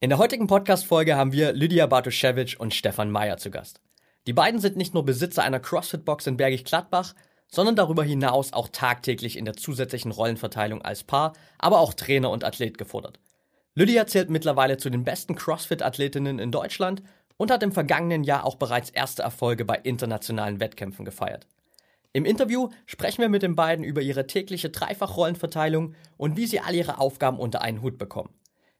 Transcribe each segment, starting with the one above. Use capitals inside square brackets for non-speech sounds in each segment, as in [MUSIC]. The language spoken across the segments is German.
In der heutigen Podcast-Folge haben wir Lydia Bartoszewicz und Stefan Meyer zu Gast. Die beiden sind nicht nur Besitzer einer CrossFit-Box in Bergisch Gladbach, sondern darüber hinaus auch tagtäglich in der zusätzlichen Rollenverteilung als Paar, aber auch Trainer und Athlet gefordert. Lydia zählt mittlerweile zu den besten CrossFit-Athletinnen in Deutschland und hat im vergangenen Jahr auch bereits erste Erfolge bei internationalen Wettkämpfen gefeiert. Im Interview sprechen wir mit den beiden über ihre tägliche Dreifachrollenverteilung und wie sie all ihre Aufgaben unter einen Hut bekommen.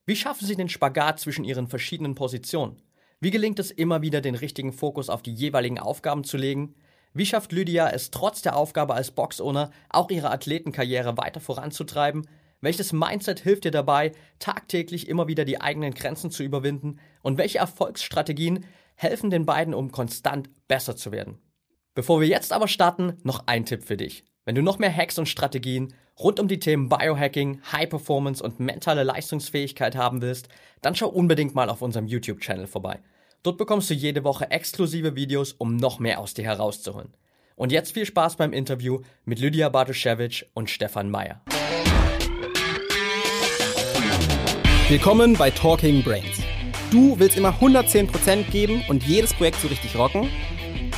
Wie schaffen Sie den Spagat zwischen Ihren verschiedenen Positionen? Wie gelingt es immer wieder, den richtigen Fokus auf die jeweiligen Aufgaben zu legen? Wie schafft Lydia es trotz der Aufgabe als Boxowner auch ihre Athletenkarriere weiter voranzutreiben? Welches Mindset hilft ihr dabei, tagtäglich immer wieder die eigenen Grenzen zu überwinden? Und welche Erfolgsstrategien helfen den beiden, um konstant besser zu werden? Bevor wir jetzt aber starten, noch ein Tipp für dich. Wenn du noch mehr Hacks und Strategien rund um die Themen Biohacking, High Performance und mentale Leistungsfähigkeit haben willst, dann schau unbedingt mal auf unserem YouTube-Channel vorbei. Dort bekommst du jede Woche exklusive Videos, um noch mehr aus dir herauszuholen. Und jetzt viel Spaß beim Interview mit Lydia Bartoszewicz und Stefan Meyer. Willkommen bei Talking Brains. Du willst immer 110% geben und jedes Projekt so richtig rocken?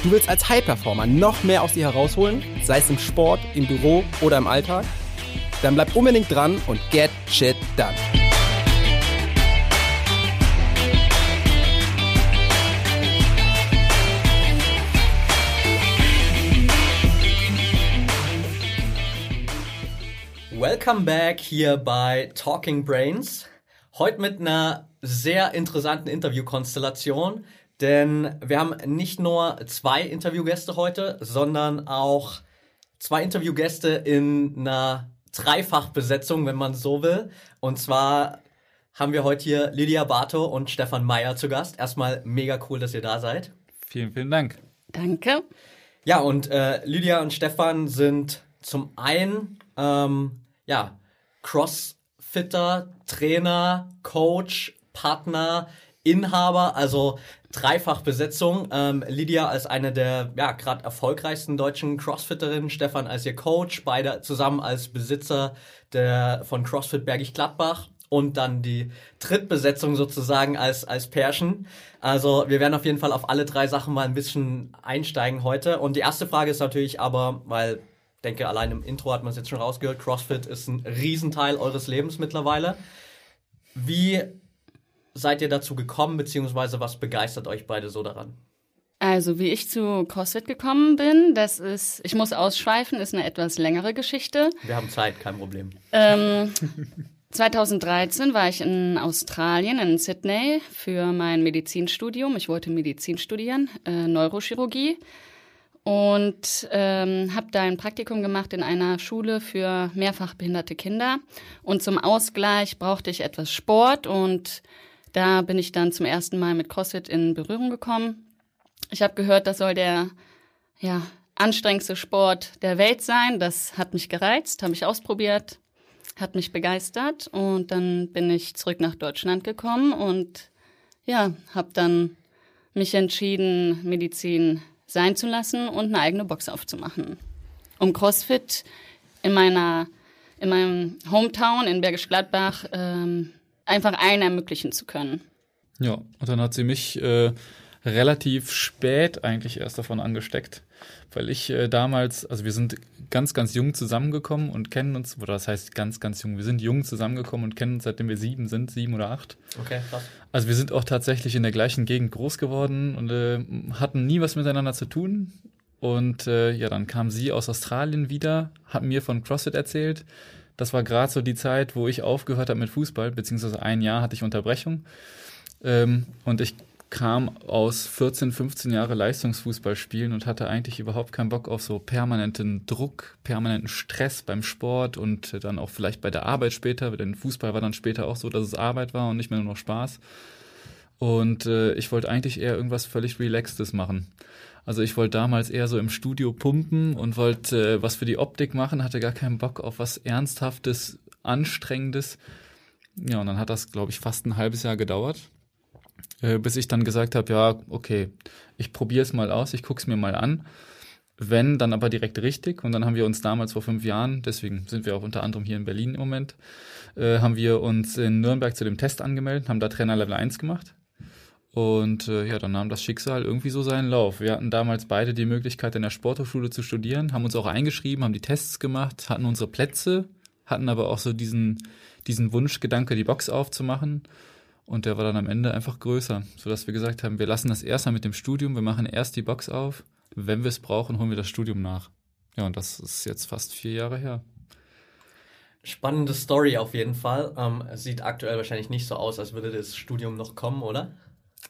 Du willst als High-Performer noch mehr aus dir herausholen, sei es im Sport, im Büro oder im Alltag? Dann bleib unbedingt dran und get shit done. Welcome back hier bei Talking Brains. Heute mit einer sehr interessanten Interviewkonstellation, denn wir haben nicht nur zwei Interviewgäste heute, sondern auch zwei Interviewgäste in einer Dreifachbesetzung, wenn man so will. Und zwar haben wir heute hier Lydia Barto und Stefan Meyer zu Gast. Erstmal mega cool, dass ihr da seid. Vielen, vielen Dank. Danke. Ja, und äh, Lydia und Stefan sind zum einen ähm, ja, Crossfitter, Trainer, Coach, Partner, Inhaber, also Dreifachbesetzung. Ähm, Lydia als eine der ja gerade erfolgreichsten deutschen Crossfitterinnen, Stefan als ihr Coach, beide zusammen als Besitzer der von CrossFit Bergisch Gladbach und dann die Drittbesetzung sozusagen als als Pärchen. Also wir werden auf jeden Fall auf alle drei Sachen mal ein bisschen einsteigen heute. Und die erste Frage ist natürlich aber, weil ich denke, allein im Intro hat man es jetzt schon rausgehört, CrossFit ist ein Riesenteil eures Lebens mittlerweile. Wie seid ihr dazu gekommen, beziehungsweise was begeistert euch beide so daran? Also, wie ich zu CrossFit gekommen bin, das ist, ich muss ausschweifen, ist eine etwas längere Geschichte. Wir haben Zeit, kein Problem. Ähm, [LAUGHS] 2013 war ich in Australien, in Sydney, für mein Medizinstudium. Ich wollte Medizin studieren, äh, Neurochirurgie. Und ähm, habe da ein Praktikum gemacht in einer Schule für mehrfach behinderte Kinder. Und zum Ausgleich brauchte ich etwas Sport und da bin ich dann zum ersten Mal mit CrossFit in Berührung gekommen. Ich habe gehört, das soll der ja, anstrengendste Sport der Welt sein. Das hat mich gereizt, habe ich ausprobiert, hat mich begeistert und dann bin ich zurück nach Deutschland gekommen und ja, habe dann mich entschieden, Medizin sein zu lassen und eine eigene Box aufzumachen, um CrossFit in meiner in meinem Hometown in Bergisch Gladbach ähm, einfach allen ermöglichen zu können. Ja, und dann hat sie mich äh, relativ spät eigentlich erst davon angesteckt, weil ich äh, damals, also wir sind ganz, ganz jung zusammengekommen und kennen uns, oder das heißt ganz, ganz jung, wir sind jung zusammengekommen und kennen uns seitdem wir sieben sind, sieben oder acht. Okay, krass. Also wir sind auch tatsächlich in der gleichen Gegend groß geworden und äh, hatten nie was miteinander zu tun. Und äh, ja, dann kam sie aus Australien wieder, hat mir von CrossFit erzählt das war gerade so die Zeit, wo ich aufgehört habe mit Fußball, beziehungsweise ein Jahr hatte ich Unterbrechung. Ähm, und ich kam aus 14, 15 Jahre Leistungsfußball spielen und hatte eigentlich überhaupt keinen Bock auf so permanenten Druck, permanenten Stress beim Sport und dann auch vielleicht bei der Arbeit später, denn Fußball war dann später auch so, dass es Arbeit war und nicht mehr nur noch Spaß. Und äh, ich wollte eigentlich eher irgendwas völlig Relaxedes machen. Also ich wollte damals eher so im Studio pumpen und wollte äh, was für die Optik machen, hatte gar keinen Bock auf was Ernsthaftes, Anstrengendes. Ja, und dann hat das, glaube ich, fast ein halbes Jahr gedauert, äh, bis ich dann gesagt habe, ja, okay, ich probiere es mal aus, ich gucke es mir mal an. Wenn, dann aber direkt richtig. Und dann haben wir uns damals vor fünf Jahren, deswegen sind wir auch unter anderem hier in Berlin im Moment, äh, haben wir uns in Nürnberg zu dem Test angemeldet, haben da Trainer Level 1 gemacht. Und äh, ja, dann nahm das Schicksal irgendwie so seinen Lauf. Wir hatten damals beide die Möglichkeit, in der Sporthochschule zu studieren, haben uns auch eingeschrieben, haben die Tests gemacht, hatten unsere Plätze, hatten aber auch so diesen, diesen Wunschgedanke, die Box aufzumachen. Und der war dann am Ende einfach größer, sodass wir gesagt haben, wir lassen das erstmal mit dem Studium, wir machen erst die Box auf. Wenn wir es brauchen, holen wir das Studium nach. Ja, und das ist jetzt fast vier Jahre her. Spannende Story auf jeden Fall. Ähm, sieht aktuell wahrscheinlich nicht so aus, als würde das Studium noch kommen, oder?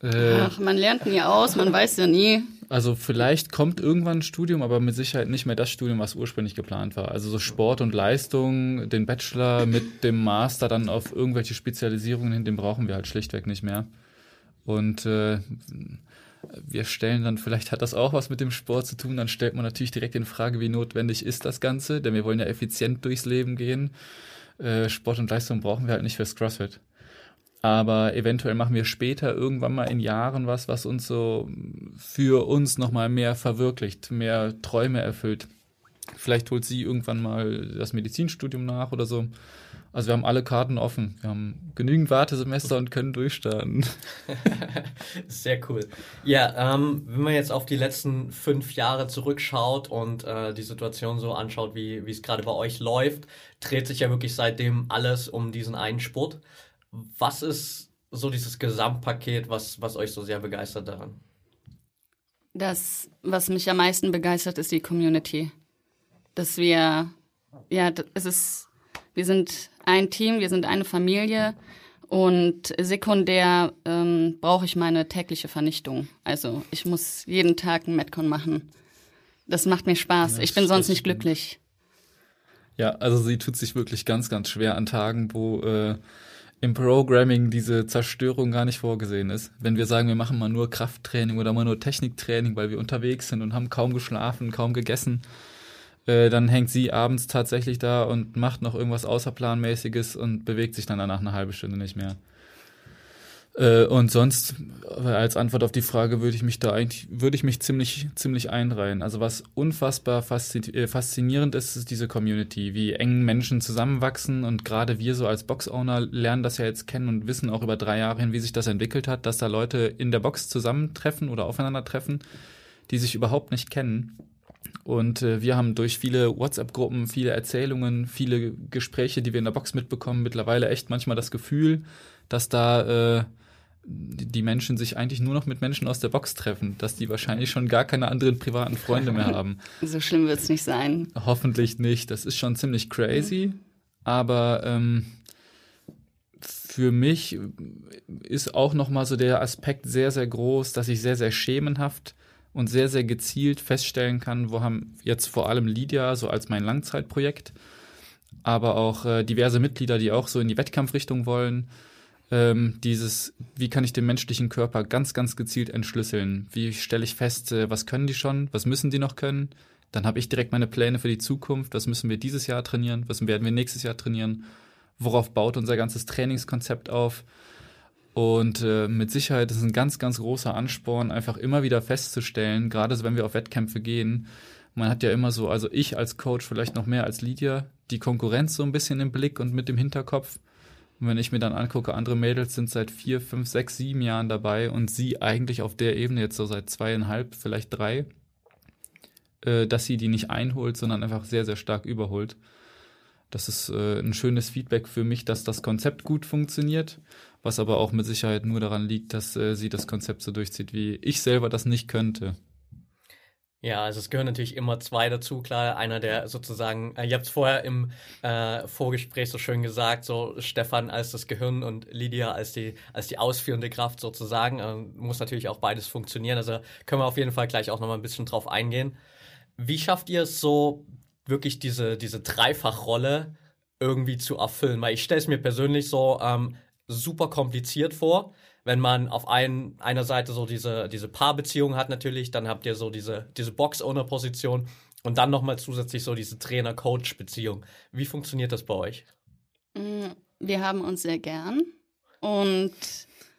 Äh, Ach, man lernt nie aus, man weiß ja nie. Also vielleicht kommt irgendwann ein Studium, aber mit Sicherheit nicht mehr das Studium, was ursprünglich geplant war. Also so Sport und Leistung, den Bachelor mit dem Master dann auf irgendwelche Spezialisierungen hin, den brauchen wir halt schlichtweg nicht mehr. Und äh, wir stellen dann, vielleicht hat das auch was mit dem Sport zu tun, dann stellt man natürlich direkt in Frage, wie notwendig ist das Ganze, denn wir wollen ja effizient durchs Leben gehen. Äh, Sport und Leistung brauchen wir halt nicht fürs CrossFit. Aber eventuell machen wir später irgendwann mal in Jahren was, was uns so für uns nochmal mehr verwirklicht, mehr Träume erfüllt. Vielleicht holt sie irgendwann mal das Medizinstudium nach oder so. Also wir haben alle Karten offen. Wir haben genügend Wartesemester und können durchstarten. [LAUGHS] Sehr cool. Ja, ähm, wenn man jetzt auf die letzten fünf Jahre zurückschaut und äh, die Situation so anschaut, wie es gerade bei euch läuft, dreht sich ja wirklich seitdem alles um diesen einen Sport. Was ist so dieses Gesamtpaket, was, was euch so sehr begeistert daran? Das, was mich am meisten begeistert, ist die Community. Dass wir, ja, es ist, wir sind ein Team, wir sind eine Familie und sekundär ähm, brauche ich meine tägliche Vernichtung. Also ich muss jeden Tag einen Metcon machen. Das macht mir Spaß. Ja, ich bin sonst nicht glücklich. Ja, also sie tut sich wirklich ganz, ganz schwer an Tagen, wo äh, im Programming diese Zerstörung gar nicht vorgesehen ist. Wenn wir sagen, wir machen mal nur Krafttraining oder mal nur Techniktraining, weil wir unterwegs sind und haben kaum geschlafen, kaum gegessen, äh, dann hängt sie abends tatsächlich da und macht noch irgendwas Außerplanmäßiges und bewegt sich dann danach eine halbe Stunde nicht mehr. Äh, und sonst, als Antwort auf die Frage, würde ich mich da eigentlich, würde ich mich ziemlich, ziemlich einreihen. Also was unfassbar äh, faszinierend ist, ist diese Community, wie eng Menschen zusammenwachsen und gerade wir so als Box-Owner lernen das ja jetzt kennen und wissen auch über drei Jahre hin, wie sich das entwickelt hat, dass da Leute in der Box zusammentreffen oder aufeinandertreffen, die sich überhaupt nicht kennen. Und äh, wir haben durch viele WhatsApp-Gruppen, viele Erzählungen, viele Gespräche, die wir in der Box mitbekommen, mittlerweile echt manchmal das Gefühl, dass da äh, die Menschen sich eigentlich nur noch mit Menschen aus der Box treffen, dass die wahrscheinlich schon gar keine anderen privaten Freunde mehr haben. [LAUGHS] so schlimm wird es nicht sein. Hoffentlich nicht. Das ist schon ziemlich crazy, aber ähm, für mich ist auch noch mal so der Aspekt sehr sehr groß, dass ich sehr sehr schemenhaft und sehr sehr gezielt feststellen kann, wo haben jetzt vor allem Lydia so als mein Langzeitprojekt, aber auch äh, diverse Mitglieder, die auch so in die Wettkampfrichtung wollen ähm, dieses, wie kann ich den menschlichen Körper ganz, ganz gezielt entschlüsseln? Wie stelle ich fest, äh, was können die schon, was müssen die noch können? Dann habe ich direkt meine Pläne für die Zukunft. Was müssen wir dieses Jahr trainieren? Was werden wir nächstes Jahr trainieren? Worauf baut unser ganzes Trainingskonzept auf? Und äh, mit Sicherheit ist es ein ganz, ganz großer Ansporn, einfach immer wieder festzustellen, gerade wenn wir auf Wettkämpfe gehen, man hat ja immer so, also ich als Coach vielleicht noch mehr als Lydia, die Konkurrenz so ein bisschen im Blick und mit dem Hinterkopf. Und wenn ich mir dann angucke, andere Mädels sind seit vier, fünf, sechs, sieben Jahren dabei und sie eigentlich auf der Ebene jetzt so seit zweieinhalb, vielleicht drei, äh, dass sie die nicht einholt, sondern einfach sehr, sehr stark überholt. Das ist äh, ein schönes Feedback für mich, dass das Konzept gut funktioniert, was aber auch mit Sicherheit nur daran liegt, dass äh, sie das Konzept so durchzieht, wie ich selber das nicht könnte. Ja, also es gehören natürlich immer zwei dazu, klar. Einer, der sozusagen, äh, ihr habt es vorher im äh, Vorgespräch so schön gesagt, so Stefan als das Gehirn und Lydia als die, als die ausführende Kraft sozusagen. Äh, muss natürlich auch beides funktionieren. Also können wir auf jeden Fall gleich auch nochmal ein bisschen drauf eingehen. Wie schafft ihr es so, wirklich diese, diese Dreifachrolle irgendwie zu erfüllen? Weil ich stelle es mir persönlich so ähm, super kompliziert vor wenn man auf ein, einer Seite so diese, diese Paarbeziehung hat natürlich, dann habt ihr so diese, diese Box-Owner-Position und dann nochmal zusätzlich so diese Trainer-Coach-Beziehung. Wie funktioniert das bei euch? Mm, wir haben uns sehr gern und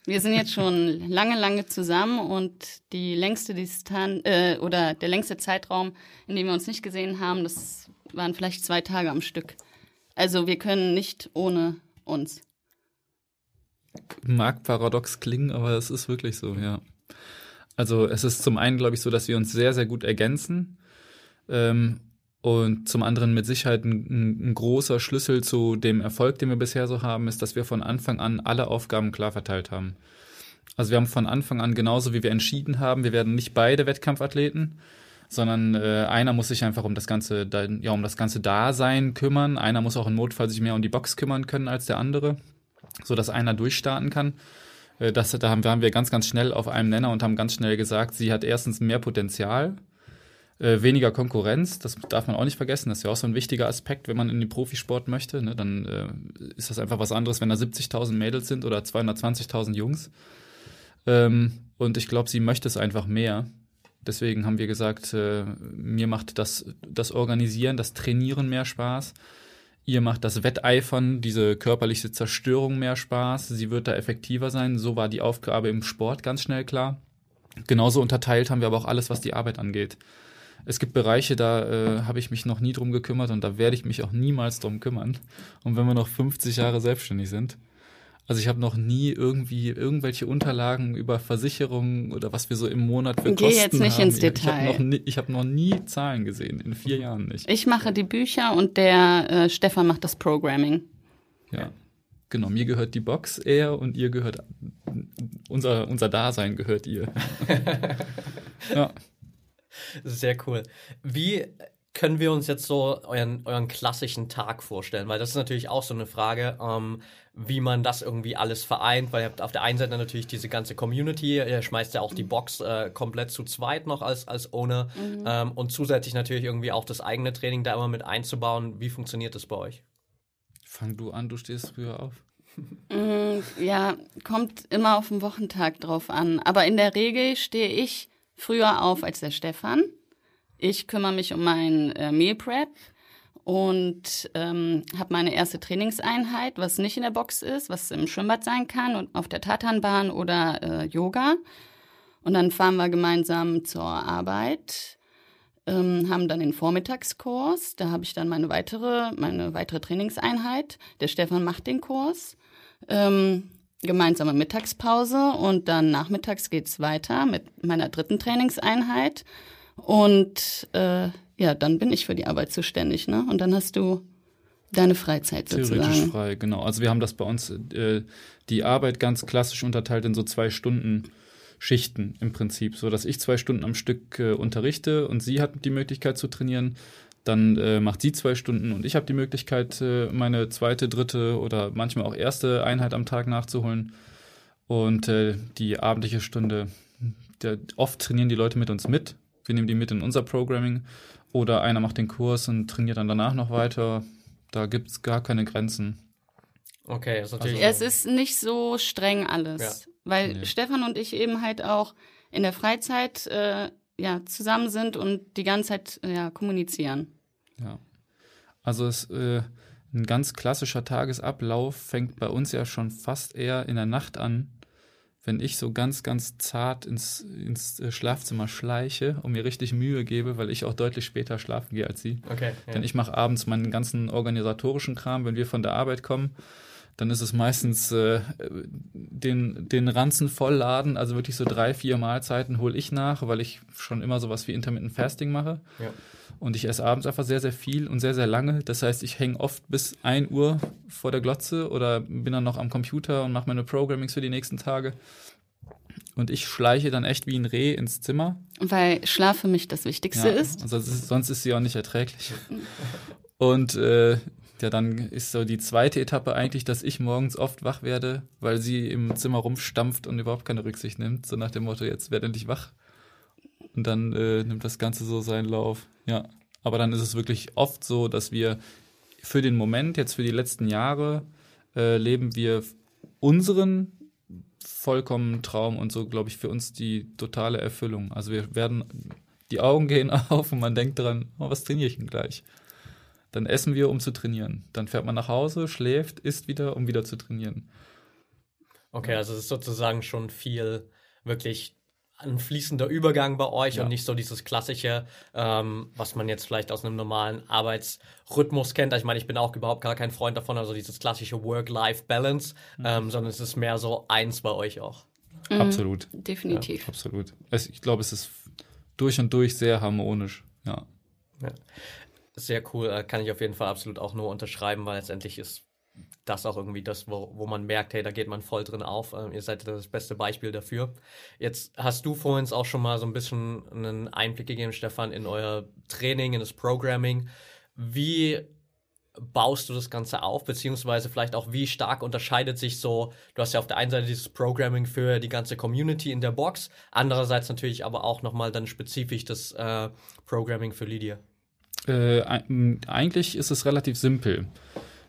Wir sind jetzt schon [LAUGHS] lange, lange zusammen und die längste Distanz äh, oder der längste Zeitraum, in dem wir uns nicht gesehen haben, das waren vielleicht zwei Tage am Stück. Also wir können nicht ohne uns. Mag paradox klingen, aber es ist wirklich so, ja. Also es ist zum einen, glaube ich, so, dass wir uns sehr, sehr gut ergänzen. Ähm, und zum anderen mit Sicherheit ein, ein, großer Schlüssel zu dem Erfolg, den wir bisher so haben, ist, dass wir von Anfang an alle Aufgaben klar verteilt haben. Also wir haben von Anfang an genauso, wie wir entschieden haben, wir werden nicht beide Wettkampfathleten, sondern äh, einer muss sich einfach um das ganze, ja, um das ganze Dasein kümmern. Einer muss auch im Notfall sich mehr um die Box kümmern können als der andere, so dass einer durchstarten kann. Äh, das, da haben, waren wir ganz, ganz schnell auf einem Nenner und haben ganz schnell gesagt, sie hat erstens mehr Potenzial äh, weniger Konkurrenz, das darf man auch nicht vergessen. Das ist ja auch so ein wichtiger Aspekt, wenn man in den Profisport möchte. Ne? Dann äh, ist das einfach was anderes, wenn da 70.000 Mädels sind oder 220.000 Jungs. Ähm, und ich glaube, sie möchte es einfach mehr. Deswegen haben wir gesagt, äh, mir macht das, das Organisieren, das Trainieren mehr Spaß. Ihr macht das Wetteifern, diese körperliche Zerstörung mehr Spaß. Sie wird da effektiver sein. So war die Aufgabe im Sport ganz schnell klar. Genauso unterteilt haben wir aber auch alles, was die Arbeit angeht es gibt Bereiche, da äh, habe ich mich noch nie drum gekümmert und da werde ich mich auch niemals drum kümmern. Und wenn wir noch 50 Jahre selbstständig sind. Also ich habe noch nie irgendwie irgendwelche Unterlagen über Versicherungen oder was wir so im Monat für Geh Kosten jetzt nicht haben. ins Detail. Ich habe noch, hab noch, nie Zahlen gesehen, in vier Jahren nicht. Ich mache die Bücher und der äh, Stefan macht das Programming. Ja, genau. Mir gehört die Box eher und ihr gehört, unser, unser Dasein gehört ihr. [LAUGHS] ja. Sehr cool. Wie können wir uns jetzt so euren, euren klassischen Tag vorstellen? Weil das ist natürlich auch so eine Frage, ähm, wie man das irgendwie alles vereint, weil ihr habt auf der einen Seite natürlich diese ganze Community, ihr schmeißt ja auch die Box äh, komplett zu zweit noch als, als Owner mhm. ähm, und zusätzlich natürlich irgendwie auch das eigene Training da immer mit einzubauen. Wie funktioniert das bei euch? Fang du an, du stehst früher auf. Mm, ja, kommt immer auf den Wochentag drauf an. Aber in der Regel stehe ich früher auf als der Stefan. Ich kümmere mich um mein äh, Meal Prep und ähm, habe meine erste Trainingseinheit, was nicht in der Box ist, was im Schwimmbad sein kann und auf der Tatanbahn oder äh, Yoga. Und dann fahren wir gemeinsam zur Arbeit, ähm, haben dann den Vormittagskurs. Da habe ich dann meine weitere, meine weitere Trainingseinheit. Der Stefan macht den Kurs. Ähm, gemeinsame Mittagspause und dann nachmittags geht's weiter mit meiner dritten Trainingseinheit. Und äh, ja, dann bin ich für die Arbeit zuständig, ne? Und dann hast du deine Freizeit sozusagen. Theoretisch frei, genau. Also wir haben das bei uns, äh, die Arbeit ganz klassisch unterteilt in so zwei Stunden Schichten im Prinzip, so dass ich zwei Stunden am Stück äh, unterrichte und sie hat die Möglichkeit zu trainieren. Dann äh, macht sie zwei Stunden und ich habe die Möglichkeit, äh, meine zweite, dritte oder manchmal auch erste Einheit am Tag nachzuholen. Und äh, die abendliche Stunde, der, oft trainieren die Leute mit uns mit. Wir nehmen die mit in unser Programming. Oder einer macht den Kurs und trainiert dann danach noch weiter. Da gibt es gar keine Grenzen. Okay, ist natürlich. Also, es ist nicht so streng alles. Ja. Weil nee. Stefan und ich eben halt auch in der Freizeit äh, ja, zusammen sind und die ganze Zeit ja, kommunizieren. Ja. Also es, äh, ein ganz klassischer Tagesablauf fängt bei uns ja schon fast eher in der Nacht an, wenn ich so ganz, ganz zart ins, ins äh, Schlafzimmer schleiche und mir richtig Mühe gebe, weil ich auch deutlich später schlafen gehe als sie. Okay. Ja. Denn ich mache abends meinen ganzen organisatorischen Kram, wenn wir von der Arbeit kommen dann ist es meistens äh, den, den Ranzen vollladen, also wirklich so drei, vier Mahlzeiten hole ich nach, weil ich schon immer sowas wie Intermittent Fasting mache. Ja. Und ich esse abends einfach sehr, sehr viel und sehr, sehr lange. Das heißt, ich hänge oft bis 1 Uhr vor der Glotze oder bin dann noch am Computer und mache meine Programmings für die nächsten Tage. Und ich schleiche dann echt wie ein Reh ins Zimmer. Weil Schlaf für mich das Wichtigste ja, ist. Also. Sonst ist sie auch nicht erträglich. Und äh, ja, dann ist so die zweite Etappe eigentlich, dass ich morgens oft wach werde, weil sie im Zimmer rumstampft und überhaupt keine Rücksicht nimmt. So nach dem Motto, jetzt werde endlich wach. Und dann äh, nimmt das Ganze so seinen Lauf. Ja. Aber dann ist es wirklich oft so, dass wir für den Moment, jetzt für die letzten Jahre, äh, leben wir unseren vollkommenen Traum und so, glaube ich, für uns die totale Erfüllung. Also wir werden, die Augen gehen [LAUGHS] auf und man denkt dran, oh, was trainiere ich denn gleich? Dann essen wir, um zu trainieren. Dann fährt man nach Hause, schläft, isst wieder, um wieder zu trainieren. Okay, also es ist sozusagen schon viel wirklich ein fließender Übergang bei euch ja. und nicht so dieses klassische, ähm, was man jetzt vielleicht aus einem normalen Arbeitsrhythmus kennt. Ich meine, ich bin auch überhaupt gar kein Freund davon, also dieses klassische Work-Life-Balance, mhm. ähm, sondern es ist mehr so eins bei euch auch. Mhm, absolut. Definitiv. Ja, absolut. Es, ich glaube, es ist durch und durch sehr harmonisch. Ja. ja. Sehr cool, äh, kann ich auf jeden Fall absolut auch nur unterschreiben, weil letztendlich ist das auch irgendwie das, wo, wo man merkt, hey, da geht man voll drin auf. Ähm, ihr seid das beste Beispiel dafür. Jetzt hast du vorhin auch schon mal so ein bisschen einen Einblick gegeben, Stefan, in euer Training, in das Programming. Wie baust du das Ganze auf, beziehungsweise vielleicht auch, wie stark unterscheidet sich so, du hast ja auf der einen Seite dieses Programming für die ganze Community in der Box, andererseits natürlich aber auch nochmal dann spezifisch das äh, Programming für Lydia. Äh, eigentlich ist es relativ simpel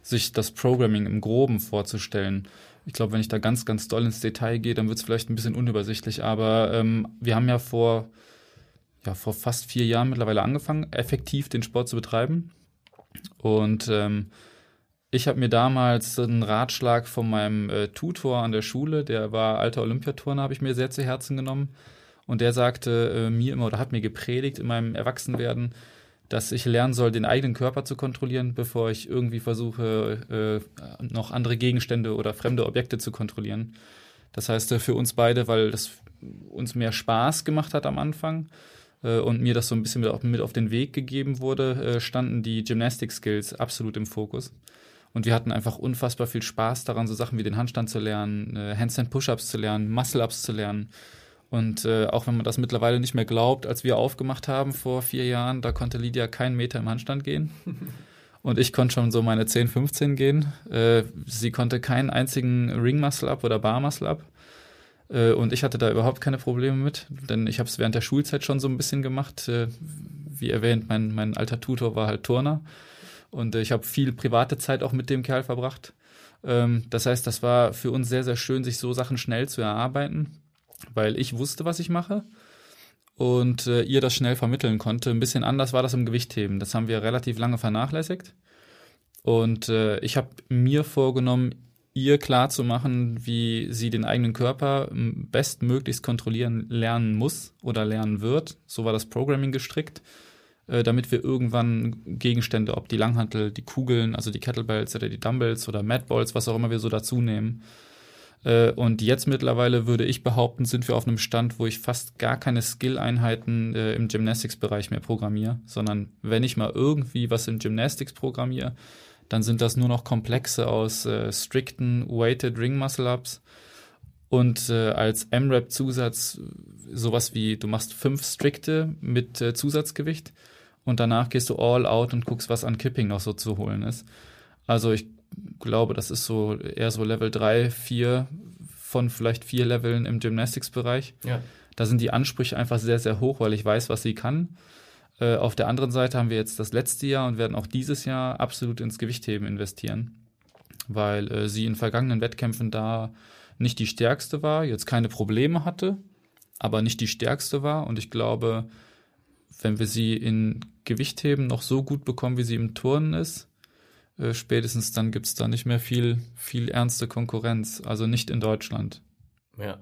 sich das Programming im Groben vorzustellen. Ich glaube, wenn ich da ganz, ganz doll ins Detail gehe, dann wird es vielleicht ein bisschen unübersichtlich. Aber ähm, wir haben ja vor, ja vor fast vier Jahren mittlerweile angefangen, effektiv den Sport zu betreiben. Und ähm, ich habe mir damals einen Ratschlag von meinem äh, Tutor an der Schule, der war alter Olympiaturner, habe ich mir sehr zu Herzen genommen. Und der sagte äh, mir immer oder hat mir gepredigt in meinem Erwachsenwerden, dass ich lernen soll, den eigenen Körper zu kontrollieren, bevor ich irgendwie versuche, äh, noch andere Gegenstände oder fremde Objekte zu kontrollieren. Das heißt, äh, für uns beide, weil das uns mehr Spaß gemacht hat am Anfang äh, und mir das so ein bisschen mit auf, den Weg gegeben wurde, äh, standen die Gymnastic Skills absolut im Fokus. Und wir hatten einfach unfassbar viel Spaß daran, so Sachen wie den Handstand zu lernen, äh, Handstand Push-Ups zu lernen, Muscle-Ups zu lernen und äh, auch wenn man das mittlerweile nicht mehr glaubt, als wir aufgemacht haben vor vier Jahren, da konnte Lydia keinen Meter im Handstand gehen. [LAUGHS] Und ich konnte schon so meine 10, 15 gehen. Äh, sie konnte keinen einzigen Ring-Muscle-Up oder Bar-Muscle-Up. Äh, und ich hatte da überhaupt keine Probleme mit, denn ich habe es während der Schulzeit schon so ein bisschen gemacht. Äh, wie erwähnt, mein, mein alter Tutor war halt Turner. Und äh, ich habe viel private Zeit auch mit dem Kerl verbracht. Ähm, das heißt, das war für uns sehr, sehr schön, sich so Sachen schnell zu erarbeiten weil ich wusste, was ich mache und äh, ihr das schnell vermitteln konnte. Ein bisschen anders war das im Gewichtheben. Das haben wir relativ lange vernachlässigt. Und äh, ich habe mir vorgenommen, ihr klar zu machen, wie sie den eigenen Körper bestmöglichst kontrollieren lernen muss oder lernen wird. So war das Programming gestrickt, äh, damit wir irgendwann Gegenstände, ob die Langhantel, die Kugeln, also die Kettlebells oder die Dumbbells oder Madballs, was auch immer wir so dazu nehmen, und jetzt mittlerweile würde ich behaupten, sind wir auf einem Stand, wo ich fast gar keine Skill-Einheiten äh, im Gymnastics-Bereich mehr programmiere, sondern wenn ich mal irgendwie was im Gymnastics programmiere, dann sind das nur noch Komplexe aus äh, strikten Weighted Ring Muscle-Ups und äh, als M-Rap-Zusatz sowas wie, du machst fünf strikte mit äh, Zusatzgewicht und danach gehst du all out und guckst, was an Kipping noch so zu holen ist. Also ich glaube, das ist so eher so Level 3, 4 von vielleicht vier Leveln im Gymnastics-Bereich. Ja. Da sind die Ansprüche einfach sehr, sehr hoch, weil ich weiß, was sie kann. Äh, auf der anderen Seite haben wir jetzt das letzte Jahr und werden auch dieses Jahr absolut ins Gewichtheben investieren, weil äh, sie in vergangenen Wettkämpfen da nicht die stärkste war, jetzt keine Probleme hatte, aber nicht die stärkste war. Und ich glaube, wenn wir sie in Gewichtheben noch so gut bekommen, wie sie im Turnen ist, äh, spätestens dann gibt es da nicht mehr viel, viel ernste Konkurrenz, also nicht in Deutschland. Ja.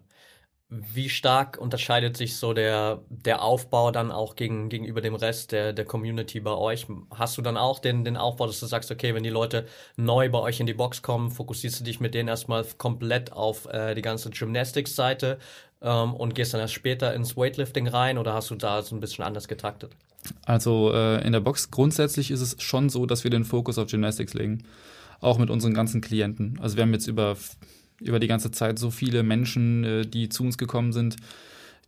Wie stark unterscheidet sich so der, der Aufbau dann auch gegen, gegenüber dem Rest der, der Community bei euch? Hast du dann auch den, den Aufbau, dass du sagst, okay, wenn die Leute neu bei euch in die Box kommen, fokussierst du dich mit denen erstmal komplett auf äh, die ganze Gymnastics-Seite ähm, und gehst dann erst später ins Weightlifting rein oder hast du da so ein bisschen anders getaktet? Also äh, in der Box grundsätzlich ist es schon so, dass wir den Fokus auf Gymnastics legen. Auch mit unseren ganzen Klienten. Also wir haben jetzt über, über die ganze Zeit so viele Menschen, äh, die zu uns gekommen sind,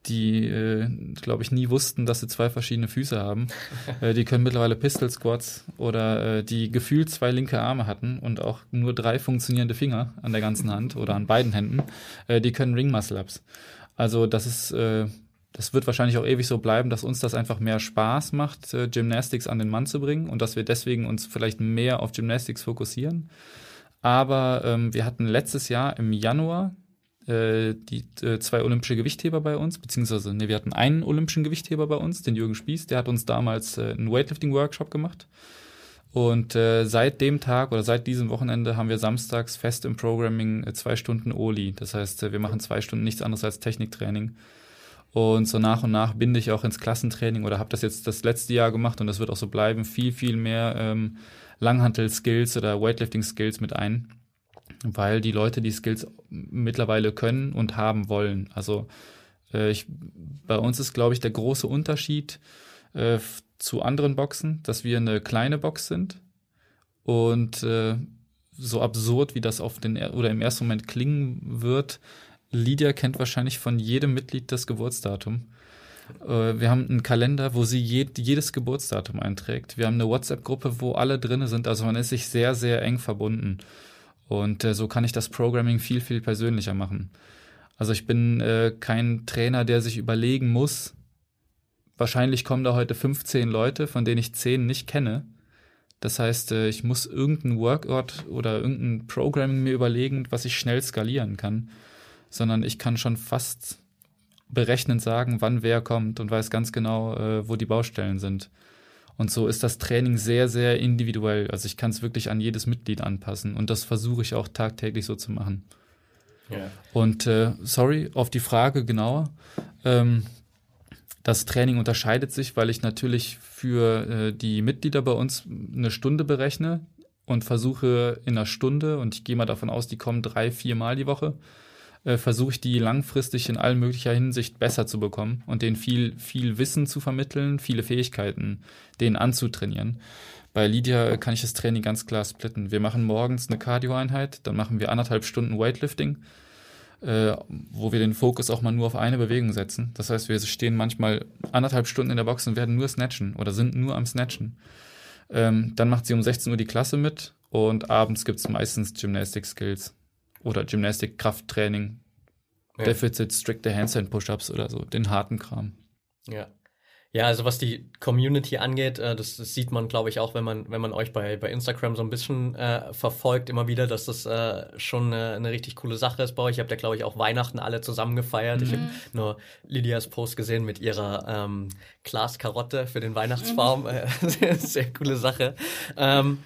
die, äh, glaube ich, nie wussten, dass sie zwei verschiedene Füße haben. [LAUGHS] äh, die können mittlerweile Pistol Squats oder äh, die gefühlt zwei linke Arme hatten und auch nur drei funktionierende Finger an der ganzen Hand oder an beiden Händen. Äh, die können Ring Muscle Ups. Also das ist äh, das wird wahrscheinlich auch ewig so bleiben, dass uns das einfach mehr Spaß macht, äh, Gymnastics an den Mann zu bringen und dass wir deswegen uns vielleicht mehr auf Gymnastics fokussieren. Aber ähm, wir hatten letztes Jahr im Januar äh, die äh, zwei olympische Gewichtheber bei uns, beziehungsweise nee, wir hatten einen olympischen Gewichtheber bei uns, den Jürgen Spieß, der hat uns damals äh, einen Weightlifting-Workshop gemacht. Und äh, seit dem Tag oder seit diesem Wochenende haben wir samstags fest im Programming äh, zwei Stunden Oli. Das heißt, äh, wir machen zwei Stunden nichts anderes als Techniktraining. Und so nach und nach binde ich auch ins Klassentraining oder habe das jetzt das letzte Jahr gemacht und das wird auch so bleiben, viel, viel mehr ähm, Langhantel-Skills oder Weightlifting-Skills mit ein, weil die Leute die Skills mittlerweile können und haben wollen. Also äh, ich, bei uns ist, glaube ich, der große Unterschied äh, zu anderen Boxen, dass wir eine kleine Box sind und äh, so absurd, wie das auf den oder im ersten Moment klingen wird, Lydia kennt wahrscheinlich von jedem Mitglied das Geburtsdatum. Äh, wir haben einen Kalender, wo sie jedes Geburtsdatum einträgt. Wir haben eine WhatsApp-Gruppe, wo alle drin sind. Also man ist sich sehr, sehr eng verbunden. Und äh, so kann ich das Programming viel, viel persönlicher machen. Also ich bin äh, kein Trainer, der sich überlegen muss, wahrscheinlich kommen da heute 15 Leute, von denen ich 10 nicht kenne. Das heißt, ich muss irgendeinen Workout oder irgendein Programming mir überlegen, was ich schnell skalieren kann sondern ich kann schon fast berechnend sagen, wann wer kommt und weiß ganz genau, äh, wo die Baustellen sind. Und so ist das Training sehr, sehr individuell. Also ich kann es wirklich an jedes Mitglied anpassen und das versuche ich auch tagtäglich so zu machen. Ja. Und äh, sorry, auf die Frage genauer. Ähm, das Training unterscheidet sich, weil ich natürlich für äh, die Mitglieder bei uns eine Stunde berechne und versuche in einer Stunde, und ich gehe mal davon aus, die kommen drei, vier Mal die Woche, äh, versuche ich die langfristig in all möglicher Hinsicht besser zu bekommen und denen viel, viel Wissen zu vermitteln, viele Fähigkeiten denen anzutrainieren. Bei Lydia kann ich das Training ganz klar splitten. Wir machen morgens eine Cardio-Einheit, dann machen wir anderthalb Stunden Weightlifting, äh, wo wir den Fokus auch mal nur auf eine Bewegung setzen. Das heißt, wir stehen manchmal anderthalb Stunden in der Box und werden nur snatchen oder sind nur am Snatchen. Ähm, dann macht sie um 16 Uhr die Klasse mit und abends gibt's meistens Gymnastic Skills oder Gymnastik, Krafttraining, ja. Deficit, strikte Handstand Push-Ups oder so, den harten Kram. Ja. Ja, also was die Community angeht, äh, das, das, sieht man, glaube ich, auch, wenn man, wenn man euch bei, bei Instagram so ein bisschen äh, verfolgt, immer wieder, dass das äh, schon eine, eine, richtig coole Sache ist bei euch. Ihr habt ja, glaube ich, auch Weihnachten alle zusammen gefeiert. Mhm. Ich habe nur Lydias Post gesehen mit ihrer ähm, Glaskarotte für den Weihnachtsbaum. Mhm. [LAUGHS] sehr, sehr coole Sache. Ähm,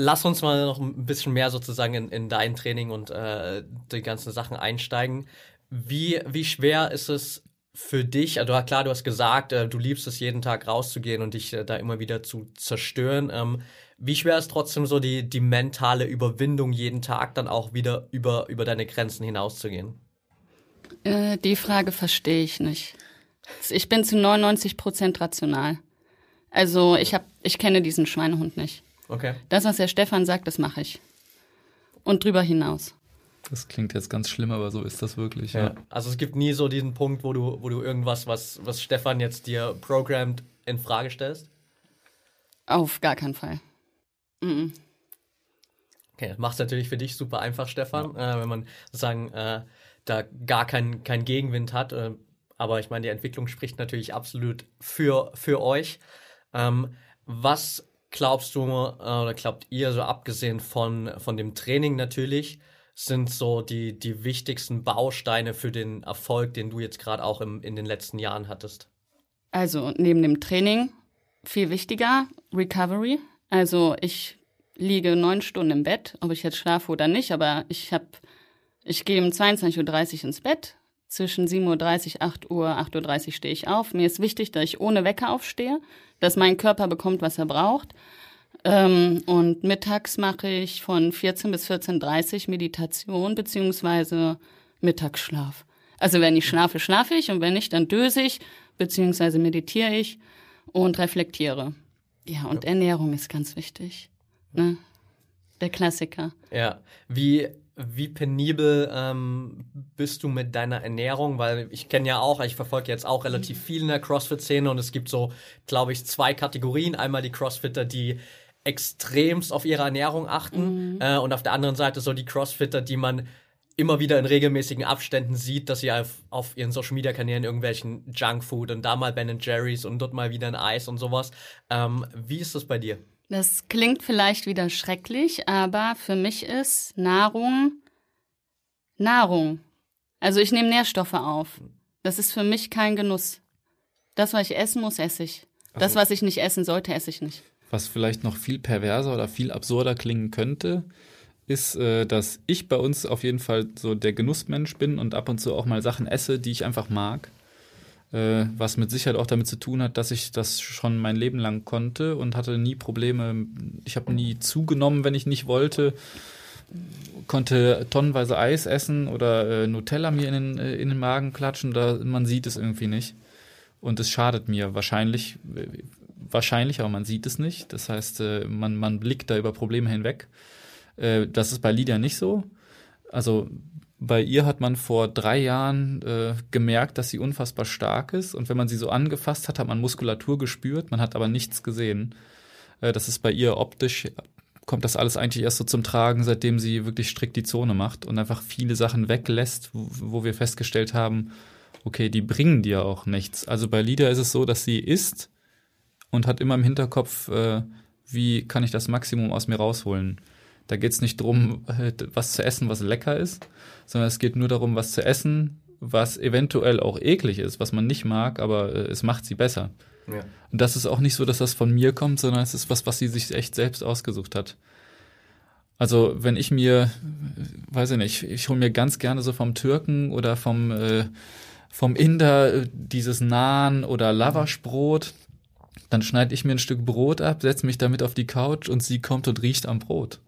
lass uns mal noch ein bisschen mehr sozusagen in, in dein Training und äh, die ganzen Sachen einsteigen. Wie, wie schwer ist es für dich? Also klar, du hast gesagt, äh, du liebst es jeden Tag rauszugehen und dich äh, da immer wieder zu zerstören. Ähm, wie schwer ist trotzdem so die, die mentale Überwindung, jeden Tag dann auch wieder über, über deine Grenzen hinauszugehen? Äh, die Frage verstehe ich nicht. Ich bin zu 99 Prozent rational. Also ich hab, ich kenne diesen Schweinehund nicht. Okay. Das, was der Stefan sagt, das mache ich. Und drüber hinaus. Das klingt jetzt ganz schlimm, aber so ist das wirklich. Ja. ja. Also es gibt nie so diesen Punkt, wo du, wo du irgendwas, was, was Stefan jetzt dir programmt, in Frage stellst? Auf gar keinen Fall. Mhm. Okay, das macht es natürlich für dich super einfach, Stefan, ja. äh, wenn man sozusagen äh, da gar keinen kein Gegenwind hat. Äh, aber ich meine, die Entwicklung spricht natürlich absolut für, für euch. Ähm, was glaubst du äh, oder glaubt ihr, so abgesehen von, von dem Training natürlich, sind so die, die wichtigsten Bausteine für den Erfolg, den du jetzt gerade auch im, in den letzten Jahren hattest? Also neben dem Training viel wichtiger, Recovery. Also ich liege neun Stunden im Bett, ob ich jetzt schlafe oder nicht, aber ich habe, ich gehe um 22.30 Uhr ins Bett. Zwischen 7.30 Uhr, 8 Uhr, 8.30 Uhr stehe ich auf. Mir ist wichtig, dass ich ohne Wecker aufstehe dass mein Körper bekommt, was er braucht. Ähm, und mittags mache ich von 14 bis 14.30 Uhr Meditation beziehungsweise Mittagsschlaf. Also wenn ich schlafe, schlafe ich und wenn nicht, dann döse ich beziehungsweise meditiere ich und reflektiere. Ja, und ja. Ernährung ist ganz wichtig. Ne? Der Klassiker. Ja. Wie wie penibel ähm, bist du mit deiner Ernährung? Weil ich kenne ja auch, ich verfolge jetzt auch relativ mhm. viel in der CrossFit-Szene und es gibt so, glaube ich, zwei Kategorien. Einmal die CrossFitter, die extremst auf ihre Ernährung achten mhm. äh, und auf der anderen Seite so die CrossFitter, die man immer wieder in regelmäßigen Abständen sieht, dass sie auf, auf ihren Social Media Kanälen irgendwelchen Junkfood und da mal Ben Jerry's und dort mal wieder ein Eis und sowas. Ähm, wie ist das bei dir? Das klingt vielleicht wieder schrecklich, aber für mich ist Nahrung Nahrung. Also ich nehme Nährstoffe auf. Das ist für mich kein Genuss. Das, was ich essen muss, esse ich. Das, also was ich nicht essen sollte, esse ich nicht. Was vielleicht noch viel perverser oder viel absurder klingen könnte, ist, äh, dass ich bei uns auf jeden Fall so der Genussmensch bin und ab und zu auch mal Sachen esse, die ich einfach mag. Äh, was mit Sicherheit auch damit zu tun hat, dass ich das schon mein Leben lang konnte und hatte nie Probleme. Ich habe nie zugenommen, wenn ich nicht wollte. Konnte tonnenweise Eis essen oder äh, Nutella mir in den, äh, in den Magen klatschen. Da, man sieht es irgendwie nicht. Und es schadet mir wahrscheinlich, äh, wahrscheinlich, aber man sieht es nicht. Das heißt, äh, man, man blickt da über Probleme hinweg. Äh, das ist bei Lydia nicht so. Also bei ihr hat man vor drei Jahren äh, gemerkt, dass sie unfassbar stark ist. Und wenn man sie so angefasst hat, hat man Muskulatur gespürt, man hat aber nichts gesehen. Äh, das ist bei ihr optisch, kommt das alles eigentlich erst so zum Tragen, seitdem sie wirklich strikt die Zone macht und einfach viele Sachen weglässt, wo, wo wir festgestellt haben, okay, die bringen dir auch nichts. Also bei Lida ist es so, dass sie isst und hat immer im Hinterkopf, äh, wie kann ich das Maximum aus mir rausholen. Da geht es nicht darum, äh, was zu essen, was lecker ist, sondern es geht nur darum, was zu essen, was eventuell auch eklig ist, was man nicht mag, aber äh, es macht sie besser. Ja. Und das ist auch nicht so, dass das von mir kommt, sondern es ist was, was sie sich echt selbst ausgesucht hat. Also wenn ich mir, äh, weiß ich nicht, ich hole mir ganz gerne so vom Türken oder vom äh, vom Inder dieses Naan oder Lavaschbrot. Dann schneide ich mir ein Stück Brot ab, setze mich damit auf die Couch und sie kommt und riecht am Brot.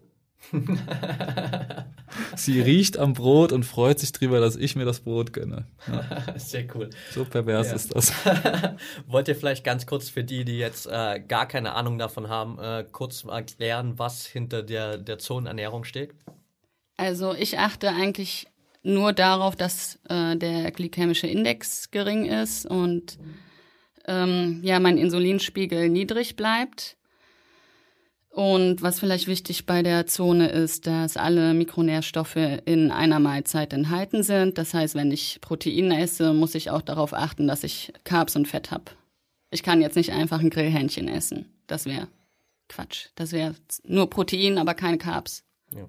[LAUGHS] sie riecht am Brot und freut sich drüber, dass ich mir das Brot gönne. Ja. [LAUGHS] Sehr cool. So pervers ja. ist das. [LAUGHS] Wollt ihr vielleicht ganz kurz für die, die jetzt äh, gar keine Ahnung davon haben, äh, kurz erklären, was hinter der, der Zonenernährung steht? Also ich achte eigentlich nur darauf, dass äh, der glykämische Index gering ist und ähm, ja, mein Insulinspiegel niedrig bleibt. Und was vielleicht wichtig bei der Zone ist, dass alle Mikronährstoffe in einer Mahlzeit enthalten sind. Das heißt, wenn ich Protein esse, muss ich auch darauf achten, dass ich Carbs und Fett habe. Ich kann jetzt nicht einfach ein Grillhähnchen essen. Das wäre Quatsch. Das wäre nur Protein, aber keine Carbs. Ja.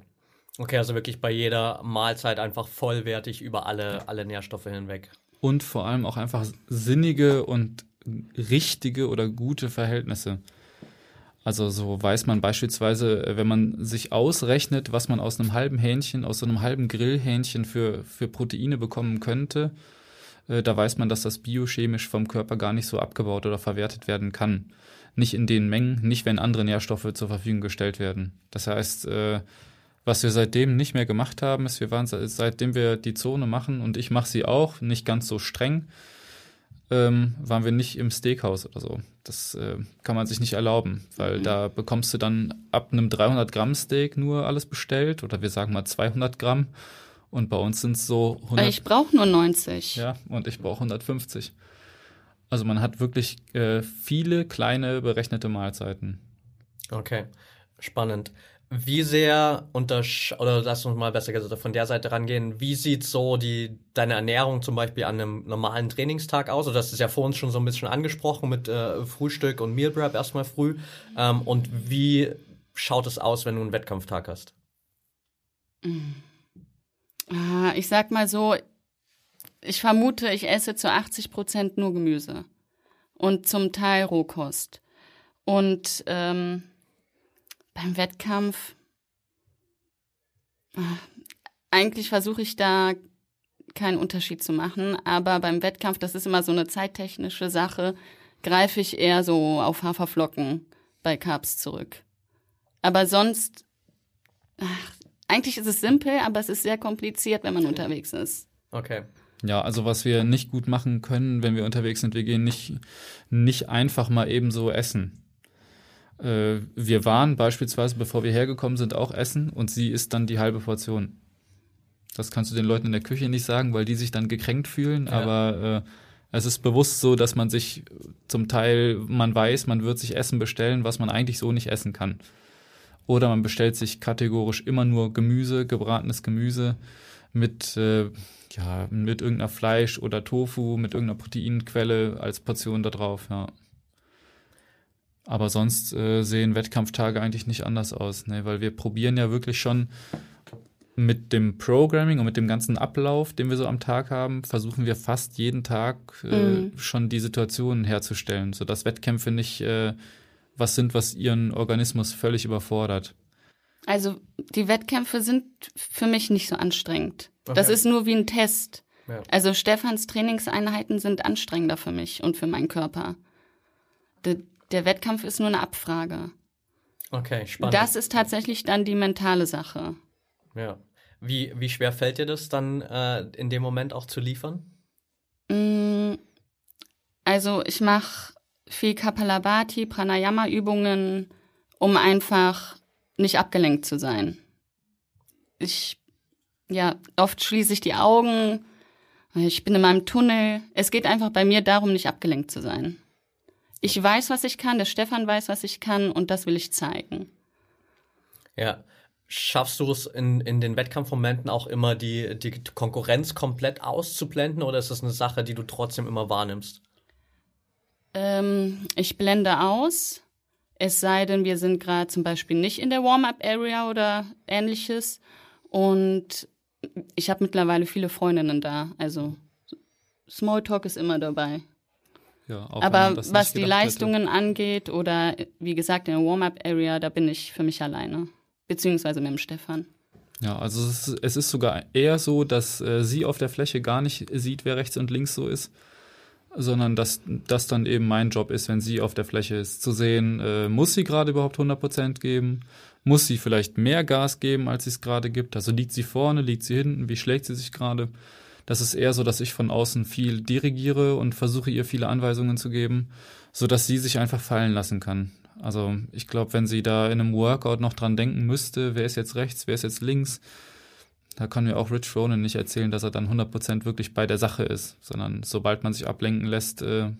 Okay, also wirklich bei jeder Mahlzeit einfach vollwertig über alle, alle Nährstoffe hinweg. Und vor allem auch einfach sinnige und richtige oder gute Verhältnisse. Also so weiß man beispielsweise, wenn man sich ausrechnet, was man aus einem halben Hähnchen, aus so einem halben Grillhähnchen für, für Proteine bekommen könnte, äh, da weiß man, dass das biochemisch vom Körper gar nicht so abgebaut oder verwertet werden kann. Nicht in den Mengen, nicht wenn andere Nährstoffe zur Verfügung gestellt werden. Das heißt, äh, was wir seitdem nicht mehr gemacht haben, ist, wir waren seitdem wir die Zone machen und ich mache sie auch, nicht ganz so streng, ähm, waren wir nicht im Steakhouse oder so. Das äh, kann man sich nicht erlauben, weil mhm. da bekommst du dann ab einem 300 Gramm Steak nur alles bestellt oder wir sagen mal 200 Gramm und bei uns sind es so 100. Ich brauche nur 90. Ja, und ich brauche 150. Also man hat wirklich äh, viele kleine berechnete Mahlzeiten. Okay, spannend. Wie sehr untersch oder lass uns mal besser gesagt von der Seite rangehen, wie sieht so die deine Ernährung zum Beispiel an einem normalen Trainingstag aus? Oder das ist ja vor uns schon so ein bisschen angesprochen mit äh, Frühstück und Meal Prep erstmal früh. Ähm, und wie schaut es aus, wenn du einen Wettkampftag hast? Ah, ich sag mal so, ich vermute, ich esse zu 80 Prozent nur Gemüse und zum Teil Rohkost. Und ähm, beim Wettkampf, ah, eigentlich versuche ich da keinen Unterschied zu machen, aber beim Wettkampf, das ist immer so eine zeittechnische Sache, greife ich eher so auf Haferflocken bei Carbs zurück. Aber sonst, ach, eigentlich ist es simpel, aber es ist sehr kompliziert, wenn man unterwegs ist. Okay. Ja, also was wir nicht gut machen können, wenn wir unterwegs sind, wir gehen nicht, nicht einfach mal eben so essen. Äh, wir waren beispielsweise, bevor wir hergekommen sind, auch essen und sie isst dann die halbe Portion. Das kannst du den Leuten in der Küche nicht sagen, weil die sich dann gekränkt fühlen, ja. aber äh, es ist bewusst so, dass man sich zum Teil, man weiß, man wird sich Essen bestellen, was man eigentlich so nicht essen kann. Oder man bestellt sich kategorisch immer nur Gemüse, gebratenes Gemüse mit, äh, ja, mit irgendeiner Fleisch oder Tofu, mit irgendeiner Proteinquelle als Portion da drauf, ja. Aber sonst äh, sehen Wettkampftage eigentlich nicht anders aus, ne? weil wir probieren ja wirklich schon mit dem Programming und mit dem ganzen Ablauf, den wir so am Tag haben, versuchen wir fast jeden Tag äh, mhm. schon die Situation herzustellen, sodass Wettkämpfe nicht äh, was sind, was ihren Organismus völlig überfordert. Also die Wettkämpfe sind für mich nicht so anstrengend. Okay. Das ist nur wie ein Test. Ja. Also Stefans Trainingseinheiten sind anstrengender für mich und für meinen Körper. Der, Wettkampf ist nur eine Abfrage. Okay, spannend. Das ist tatsächlich dann die mentale Sache. Ja. Wie, wie schwer fällt dir das dann äh, in dem Moment auch zu liefern? Mm, also ich mache viel Kapalabhati, Pranayama-Übungen, um einfach nicht abgelenkt zu sein. Ich, ja, oft schließe ich die Augen, ich bin in meinem Tunnel. Es geht einfach bei mir darum, nicht abgelenkt zu sein. Ich weiß, was ich kann, der Stefan weiß, was ich kann und das will ich zeigen. Ja. Schaffst du es in, in den Wettkampfmomenten auch immer, die, die Konkurrenz komplett auszublenden oder ist das eine Sache, die du trotzdem immer wahrnimmst? Ähm, ich blende aus. Es sei denn, wir sind gerade zum Beispiel nicht in der Warm-up-Area oder ähnliches. Und ich habe mittlerweile viele Freundinnen da. Also Smalltalk ist immer dabei. Ja, Aber was die Leistungen hätte. angeht oder wie gesagt in der Warm-up-Area, da bin ich für mich alleine. Beziehungsweise mit dem Stefan. Ja, also es ist, es ist sogar eher so, dass äh, sie auf der Fläche gar nicht sieht, wer rechts und links so ist sondern dass das dann eben mein Job ist, wenn sie auf der Fläche ist, zu sehen, äh, muss sie gerade überhaupt 100% geben? Muss sie vielleicht mehr Gas geben, als sie es gerade gibt? Also liegt sie vorne, liegt sie hinten, wie schlägt sie sich gerade? Das ist eher so, dass ich von außen viel dirigiere und versuche ihr viele Anweisungen zu geben, so dass sie sich einfach fallen lassen kann. Also ich glaube, wenn sie da in einem Workout noch dran denken müsste, wer ist jetzt rechts, wer ist jetzt links, da kann mir auch Rich Ronan nicht erzählen, dass er dann 100% wirklich bei der Sache ist, sondern sobald man sich ablenken lässt, äh,